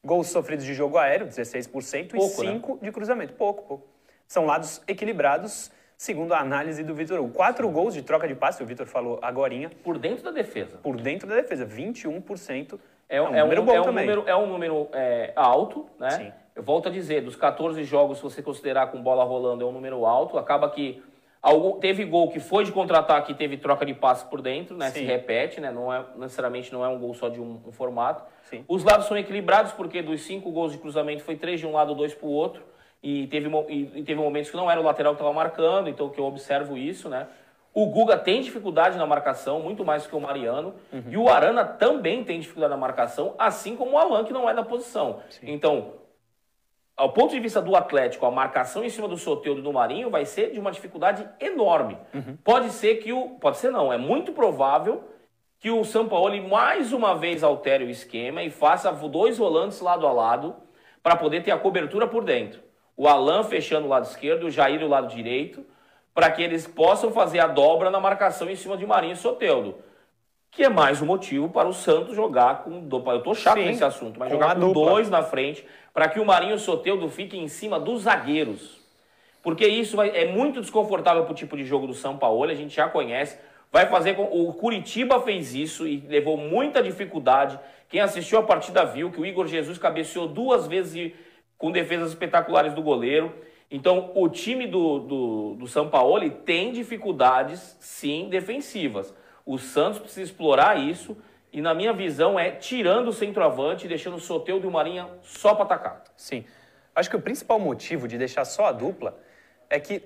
gols sofridos de jogo aéreo, 16%, Pouco, e cinco de cruzamento. Pouco, pouco. São lados equilibrados, segundo a análise do Vitor Hugo. Quatro gols de troca de passe, o Vitor falou agorinha, Por dentro da defesa. por dentro da defesa, 21%. É, um- um é número um, bom é um também. número, é um número é, alto, né? Sim. Eu volto a dizer, dos 14 jogos, se você considerar com bola rolando, é um número alto. Acaba que algum, teve gol que foi de contra-ataque e teve troca de passe por dentro, né? Se Sim. repete, né? Não é, necessariamente não é um gol só de um, um formato. Sim. Os lados são equilibrados, porque dos cinco gols de cruzamento foi três de um lado, dois para o outro. E teve, e, e teve momentos que não era o lateral que estava marcando, então que eu observo isso, né? O Guga tem dificuldade na marcação, muito mais que o Mariano. Uhum. E o Arana também tem dificuldade na marcação, assim como o Alan, que não é da posição. Então, ao ponto de vista do Atlético, a marcação em cima do Soteldo e do Marinho vai ser de uma dificuldade enorme. Pode ser que o. Pode ser não, é muito provável que o São Paulo mais uma vez altere o esquema e faça dois volantes lado a lado para poder ter a cobertura por dentro. O Alan fechando o lado esquerdo, o Jair o lado direito, para que eles possam fazer a dobra na marcação em cima de Marinho e Soteldo. Que é mais um motivo para o Santos jogar com. do- Eu tô chato Sim, nesse assunto, mas jogar com dupla. dois na frente para que o Marinho e o Soteldo fiquem em cima dos zagueiros. Porque isso vai- é muito desconfortável para o tipo de jogo do São Paulo, a gente já conhece. Vai fazer com. O Curitiba fez isso e levou muita dificuldade. Quem assistiu a partida viu que o Igor Jesus cabeceou duas vezes e- com defesas espetaculares do goleiro. Então, o time do, do, do São Paulo tem dificuldades, sim, defensivas. O Santos precisa explorar isso E na minha visão é tirando o centroavante e deixando o Soteudo e o Marinha só para atacar. Sim. Acho que o principal motivo de deixar só a dupla é que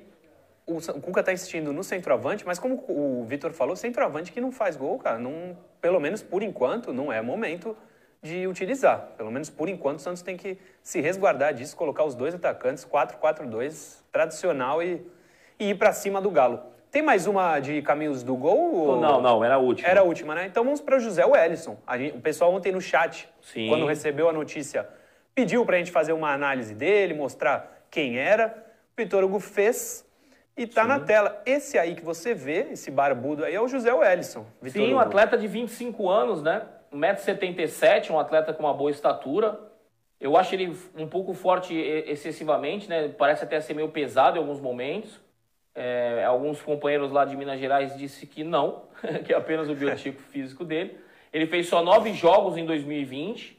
o Cuca está insistindo no centroavante, mas como o Vitor falou, centroavante que não faz gol, cara, não, pelo menos por enquanto, não é momento de utilizar. Pelo menos por enquanto, o Santos tem que se resguardar disso, colocar os dois atacantes, 4-4-2, tradicional e, e ir para cima do Galo. Tem mais uma de caminhos do gol? Ou... Não, não, era a última. Era a última, né? Então vamos para o José Wellison. o pessoal ontem no chat, Sim. quando recebeu a notícia, pediu para a gente fazer uma análise dele, mostrar quem era. O Vitor Hugo fez e tá Sim. na tela. Esse aí que você vê, esse barbudo aí, é o José Wellison. Vitor Sim, Hugo. um atleta de 25 anos, né? 1,77m, um atleta com uma boa estatura. Eu acho ele um pouco forte excessivamente, né? Parece até ser meio pesado em alguns momentos. É, alguns companheiros lá de Minas Gerais disse que não, que é apenas o biotipo físico dele. Ele fez só nove jogos em 2020.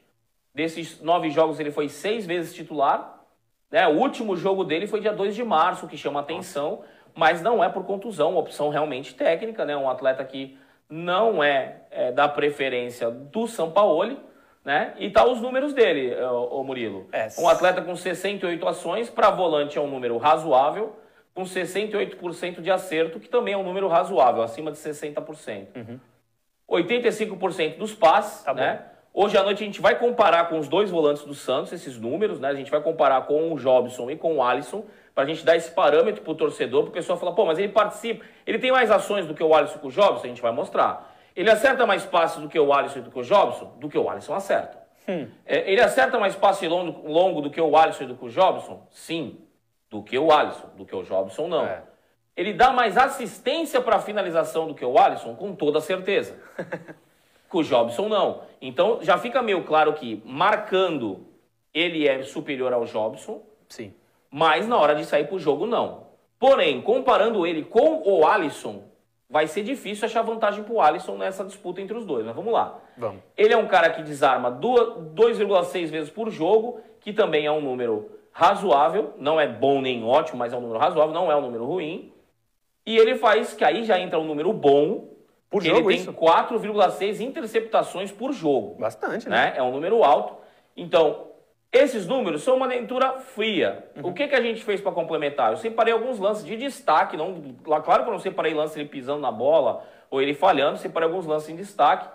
Desses nove jogos ele foi seis vezes titular. Né? O último jogo dele foi dia 2 de março, que chama atenção, mas não é por contusão, opção realmente técnica, né? Um atleta que não é, é da preferência do Sampaoli, né? E tá os números dele, o Murilo. É. Um atleta com 68 ações, para volante é um número razoável, com 68% de acerto, que também é um número razoável, acima de 60%. Uhum. 85% dos passes, tá né? Hoje à noite a gente vai comparar com os dois volantes do Santos, esses números, né? A gente vai comparar com o Jobson e com o Alisson, para a gente dar esse parâmetro para o torcedor, para o pessoal falar, pô, mas ele participa, ele tem mais ações do que o Alisson com o Jobson? A gente vai mostrar. Ele acerta mais passes do que o Alisson e do que o Jobson? Do que o Alisson acerta. Hum. É, ele acerta mais passe longo, longo, do que o Alisson e do que o Jobson? Sim. Do que o Alisson, do que o Jobson não. É. Ele dá mais assistência para finalização do que o Alisson? Com toda certeza. Com o Jobson, não. Então, já fica meio claro que, marcando, ele é superior ao Jobson. Sim. Mas na hora de sair pro jogo, não. Porém, comparando ele com o Alisson, vai ser difícil achar vantagem pro Alisson nessa disputa entre os dois. Mas vamos lá. Vamos. Ele é um cara que desarma 2,6 vezes por jogo, que também é um número razoável. Não é bom nem ótimo, mas é um número razoável, não é um número ruim. E ele faz, que aí já entra um número bom, por jogo, ele tem 4,6 interceptações por jogo. Bastante, né? né? É um número alto. Então, esses números são uma leitura fria. Uhum. O que, que a gente fez para complementar? Eu separei alguns lances de destaque. Não, claro que eu não separei lance ele pisando na bola ou ele falhando, separei alguns lances em destaque.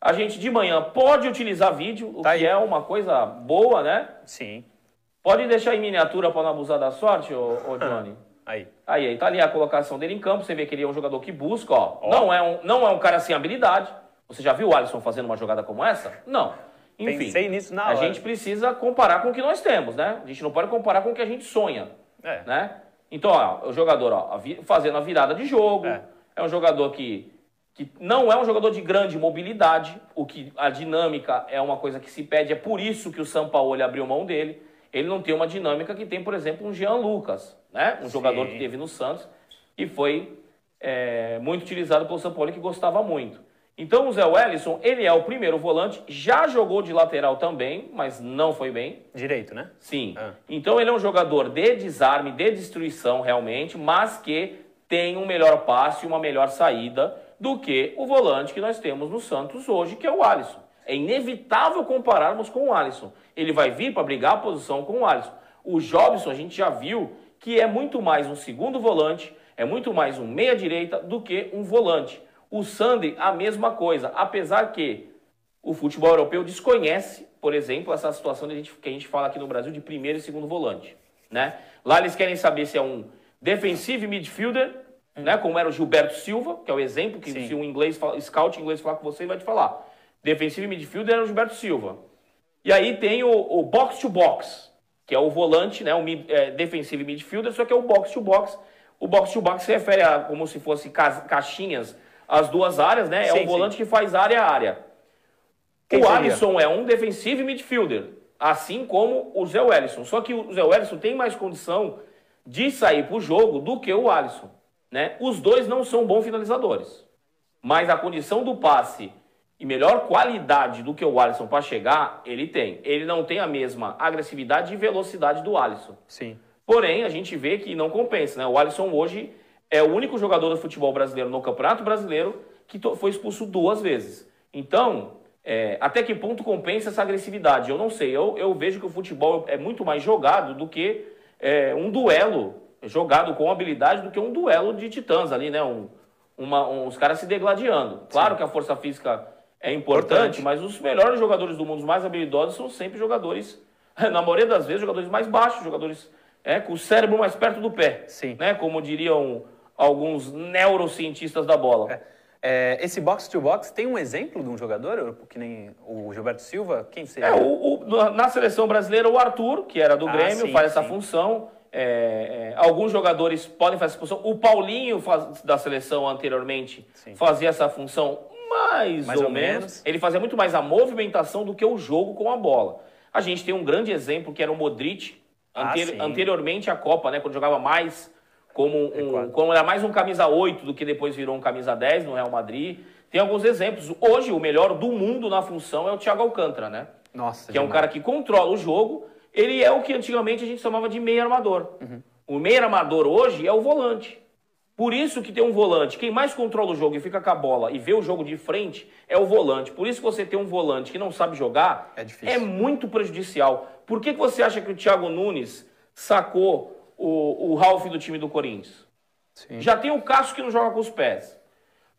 A gente de manhã pode utilizar vídeo, o tá que aí. é uma coisa boa, né? Sim. Pode deixar em miniatura para não abusar da sorte, ô, ô Johnny? Aí. Aí, aí tá ali a colocação dele em campo. Você vê que ele é um jogador que busca, ó. ó. Não, é um, não é um cara sem habilidade. Você já viu o Alisson fazendo uma jogada como essa? Não. Enfim, Pensei nisso na hora. A gente precisa comparar com o que nós temos, né? A gente não pode comparar com o que a gente sonha. É. Né? Então, ó, o jogador ó, fazendo a virada de jogo. É, é um jogador que, que não é um jogador de grande mobilidade. O que a dinâmica é uma coisa que se pede. É por isso que o São Paulo abriu mão dele. Ele não tem uma dinâmica que tem, por exemplo, um Jean Lucas né? Um Sim. jogador que teve no Santos e foi é, muito utilizado pelo São Paulo que gostava muito. Então o Zé Wellison, ele é o primeiro volante, já jogou de lateral também, mas não foi bem. Direito, né? Sim. Ah. Então ele é um jogador de desarme, de destruição realmente, mas que tem um melhor passe e uma melhor saída do que o volante que nós temos no Santos hoje, que é o Alisson. É inevitável compararmos com o Alisson. Ele vai vir para brigar a posição com o Alisson. O Jobson, a gente já viu que é muito mais um segundo volante, é muito mais um meia-direita do que um volante. O Sandri, a mesma coisa, apesar que o futebol europeu desconhece, por exemplo, essa situação que a gente, fala aqui no Brasil de primeiro e segundo volante. Né? Lá eles querem saber se é um defensive midfielder, né, como era o Gilberto Silva, que é o exemplo que Sim. se um inglês fala, scout inglês falar com você, ele vai te falar. Defensive midfielder era o Gilberto Silva. E aí tem o, o box to box, que é o volante, né, o é, defensivo midfielder, só que é o box to box. O box to box se refere a como se fosse ca caixinhas as duas áreas, né? É sim, o volante sim. que faz área a área. Quem o seria? Alisson é um defensivo midfielder, assim como o Zé Wellison. Só que o Zé Wellison tem mais condição de sair para o jogo do que o Alisson. Né? Os dois não são bons finalizadores. Mas a condição do passe e melhor qualidade do que o Alisson para chegar, ele tem. Ele não tem a mesma agressividade e velocidade do Alisson. Sim. Porém, a gente vê que não compensa, né? O Alisson hoje é o único jogador do futebol brasileiro no Campeonato Brasileiro que foi expulso duas vezes. Então, é, até que ponto compensa essa agressividade? Eu não sei. Eu, eu vejo que o futebol é muito mais jogado do que é, um duelo jogado com habilidade do que um duelo de titãs ali, né? Um, uma, um, os caras se degladiando. Claro Sim. que a força física é importante, importante, mas os melhores jogadores do mundo, os mais habilidosos, são sempre jogadores, na maioria das vezes, jogadores mais baixos, jogadores é, com o cérebro mais perto do pé. Sim. Né? Como diriam alguns neurocientistas da bola. É. É, esse box-to-box tem um exemplo de um jogador, que nem o Gilberto Silva? Quem seria? É, o, o, na seleção brasileira, o Arthur, que era do ah, Grêmio, sim, faz sim. essa função. É, é, alguns jogadores podem fazer essa função. O Paulinho faz, da seleção anteriormente Sim. fazia essa função mais, mais ou, ou menos. menos. Ele fazia muito mais a movimentação do que o jogo com a bola. A gente tem um grande exemplo que era o Modric, ah, anteriormente à Copa, né, quando jogava mais como um, é como era mais um camisa 8 do que depois virou um camisa 10 no Real Madrid. Tem alguns exemplos. Hoje, o melhor do mundo na função é o Thiago Alcântara, né? Nossa, que é um cara que controla o jogo ele é o que antigamente a gente chamava de meio armador. Uhum. O meio armador hoje é o volante. Por isso que tem um volante. Quem mais controla o jogo e fica com a bola e vê o jogo de frente é o volante. Por isso que você tem um volante que não sabe jogar é, é muito prejudicial. Por que, que você acha que o Thiago Nunes sacou o, o Ralf do time do Corinthians? Sim. Já tem o Cássio que não joga com os pés.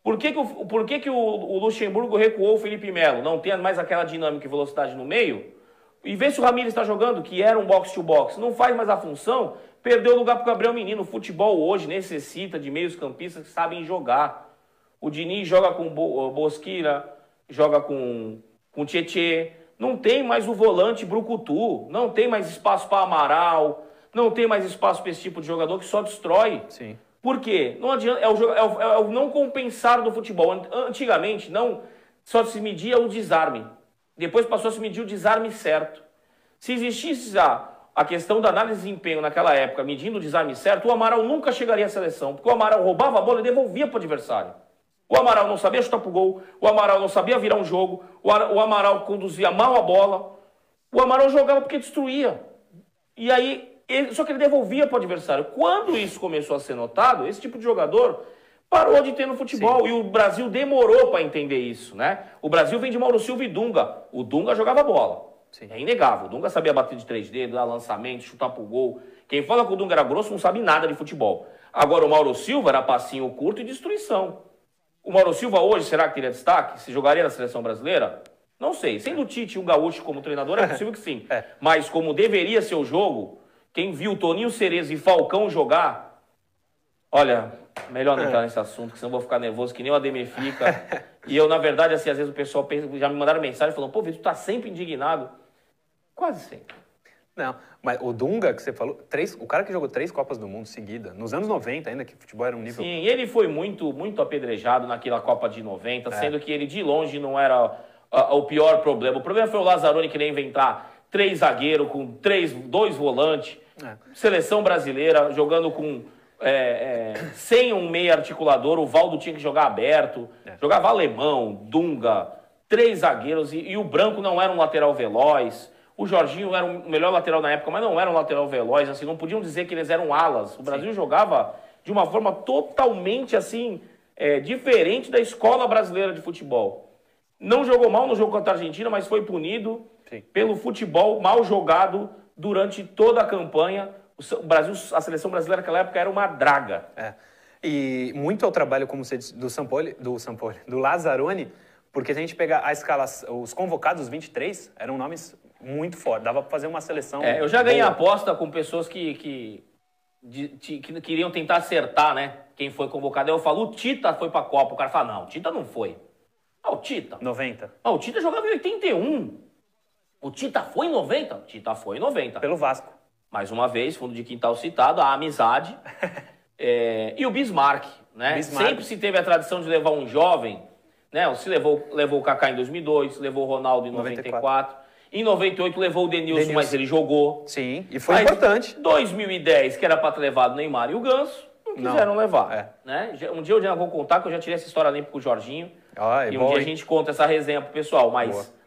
Por que, que, o, por que, que o, o Luxemburgo recuou o Felipe Melo? Não tem mais aquela dinâmica e velocidade no meio? E vê se o Ramires está jogando, que era um box-to-box, não faz mais a função, perdeu o lugar para o Gabriel Menino. O futebol hoje necessita de meios campistas que sabem jogar. O Diniz joga com o Bosquira, joga com o Tietê. Não tem mais o volante Brucutu, não tem mais espaço para Amaral, não tem mais espaço para esse tipo de jogador que só destrói. Sim. Por quê? Não adianta, é o, é, o, é o não compensar do futebol. Antigamente, não só se media o desarme. Depois passou a se medir o desarme certo. Se existisse a, a questão da análise de desempenho naquela época, medindo o desarme certo, o Amaral nunca chegaria à seleção, porque o Amaral roubava a bola e devolvia para o adversário. O Amaral não sabia chutar para o gol, o Amaral não sabia virar um jogo, o Amaral conduzia mal a bola, o Amaral jogava porque destruía. E aí, ele, só que ele devolvia para o adversário. Quando isso começou a ser notado, esse tipo de jogador parou de ter no futebol. Sim. E o Brasil demorou para entender isso, né? O Brasil vem de Mauro Silva e Dunga. O Dunga jogava bola. Sim. É inegável. O Dunga sabia bater de três dedos, dar lançamento, chutar pro gol. Quem fala que o Dunga era grosso não sabe nada de futebol. Agora, o Mauro Silva era passinho curto e destruição. O Mauro Silva hoje, será que teria destaque? Se jogaria na seleção brasileira? Não sei. Sendo o Tite um gaúcho como treinador, é possível que sim. É. Mas como deveria ser o jogo, quem viu Toninho Cerezo e Falcão jogar, olha, Melhor não entrar nesse assunto, que senão eu vou ficar nervoso, que nem o Ademir fica. e eu, na verdade, assim, às vezes o pessoal já me mandaram mensagem falando, pô, Vitor, tu tá sempre indignado. Quase sempre. Não, mas o Dunga, que você falou, três, o cara que jogou três Copas do Mundo seguida, nos anos 90 ainda, que o futebol era um nível... Sim, ele foi muito, muito apedrejado naquela Copa de 90, é. sendo que ele de longe não era uh, o pior problema. O problema foi o Lazzaroni querer inventar três zagueiros com três, dois volantes, é. seleção brasileira jogando com é, é, sem um meio articulador, o Valdo tinha que jogar aberto, é. jogava alemão, Dunga, três zagueiros, e, e, o Branco não era um lateral veloz. O Jorginho era o melhor lateral na época, mas não era um lateral veloz, assim, não podiam dizer que eles eram alas. O Brasil Sim. jogava de uma forma totalmente assim, é, diferente da escola brasileira de futebol. Não jogou mal no jogo contra a Argentina, mas foi punido Sim. pelo futebol mal jogado durante toda a campanha o Brasil, a seleção brasileira naquela época era uma draga. É. E muito ao trabalho, como você disse, do Sampoli, do Sampoli, do Lazzaroni, porque se a gente pegar a escala, os convocados, os 23, eram nomes muito fortes. Dava para fazer uma seleção. É, eu já ganhei boa. aposta com pessoas que, que, de, de, que, queriam tentar acertar, né? Quem foi convocado. Aí eu falo, o Tita foi para a Copa. O cara fala, não, o Tita não foi. Ah, o Tita. 90. Ah, o Tita jogava em 81. O Tita foi em 90? O Tita foi em 90. Pelo Vasco mais uma vez, fundo de quintal citado, a amizade é, e o Bismarck, né? Bismarck. Sempre se teve a tradição de levar um jovem, né? Se levou, levou o Kaká em 2002, levou o Ronaldo em 94. 94. Em 98 levou o Denilson, Denilson, mas ele jogou. Sim, e foi mas importante. 2010, que era para ter levado o Neymar e o Ganso, não quiseram não. levar. É. Né? Um dia eu já vou contar, que eu já tirei essa história limpa com o Jorginho. Ah, é e um dia a gente conta essa resenha pro pessoal, mas... Boa.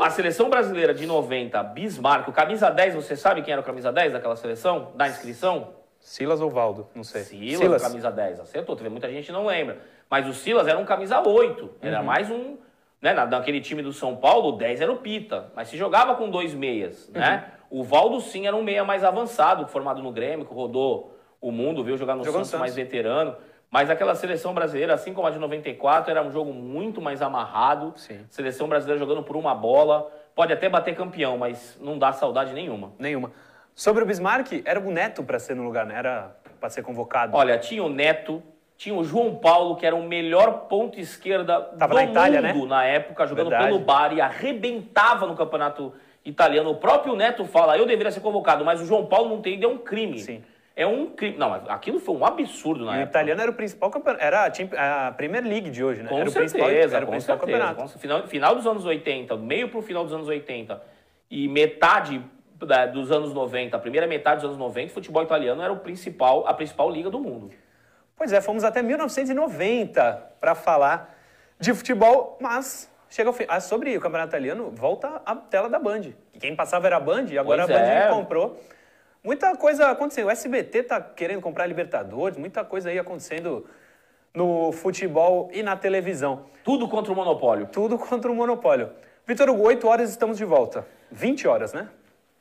A seleção brasileira de 90, Bismarck, o camisa 10, você sabe quem era o camisa 10 daquela seleção? Da inscrição? Silas ou Valdo, não sei. Silas, Silas. camisa 10, acertou. Teve muita gente não lembra. Mas o Silas era um camisa 8, era uhum. mais um. Né, naquele time do São Paulo, o 10 era o Pita, mas se jogava com dois meias, né? uhum. né? O Valdo sim era um meia mais avançado, formado no Grêmio, que rodou o mundo, viu jogar no Santos, Santos mais veterano. Mas aquela seleção brasileira, assim como a de 94, era um jogo muito mais amarrado. Sim. Seleção brasileira jogando por uma bola. Pode até bater campeão, mas não dá saudade nenhuma. Nenhuma. Sobre o Bismarck, era o Neto para ser no lugar, né? Era para ser convocado. Olha, tinha o Neto, tinha o João Paulo, que era o melhor ponto esquerda Tava do na Itália, mundo né? na época, jogando Verdade. pelo Bari, arrebentava no campeonato italiano. O próprio Neto fala, eu deveria ser convocado, mas o João Paulo não tem, é um crime. Sim. É um crime. Não, aquilo foi um absurdo na e época. O italiano era o principal campeonato. Era a Premier League de hoje, né? Com era certeza, o principal, era o principal certeza, campeonato. Final, final dos anos 80, meio pro final dos anos 80 e metade dos anos 90, a primeira metade dos anos 90, o futebol italiano era o principal, a principal liga do mundo. Pois é, fomos até 1990 para falar de futebol, mas chega ao fim. Ah, sobre o campeonato italiano, volta a tela da Band. Quem passava era a Band, e agora pois a Band é. comprou. Muita coisa acontecendo. O SBT tá querendo comprar Libertadores, muita coisa aí acontecendo no futebol e na televisão. Tudo contra o monopólio. Tudo contra o monopólio. Vitor Hugo, 8 horas estamos de volta. 20 horas, né?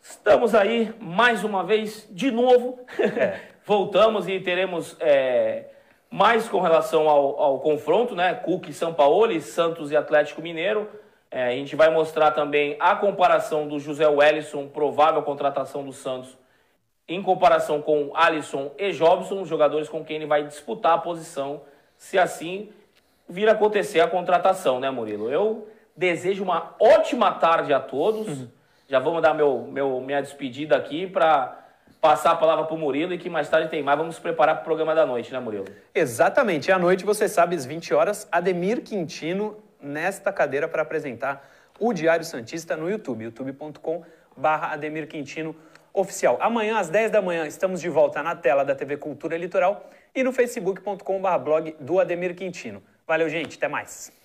Estamos aí mais uma vez, de novo. É. Voltamos e teremos é, mais com relação ao, ao confronto, né? Cook e São Paulo, Santos e Atlético Mineiro. É, a gente vai mostrar também a comparação do José Wellison, provável contratação do Santos, em comparação com Alisson e Jobson, os jogadores com quem ele vai disputar a posição, se assim vir a acontecer a contratação, né, Murilo? Eu desejo uma ótima tarde a todos. Uhum. Já vamos dar meu, meu, minha despedida aqui para passar a palavra para o Murilo e que mais tarde tem mais. Vamos nos preparar para o programa da noite, né, Murilo? Exatamente. E à noite, você sabe, às 20 horas, Ademir Quintino nesta cadeira para apresentar o Diário Santista no YouTube, youtube.com barra Ademir Quintino oficial. Amanhã, às 10 da manhã, estamos de volta na tela da TV Cultura Litoral e no facebook.com barra blog do Ademir Quintino. Valeu, gente. Até mais.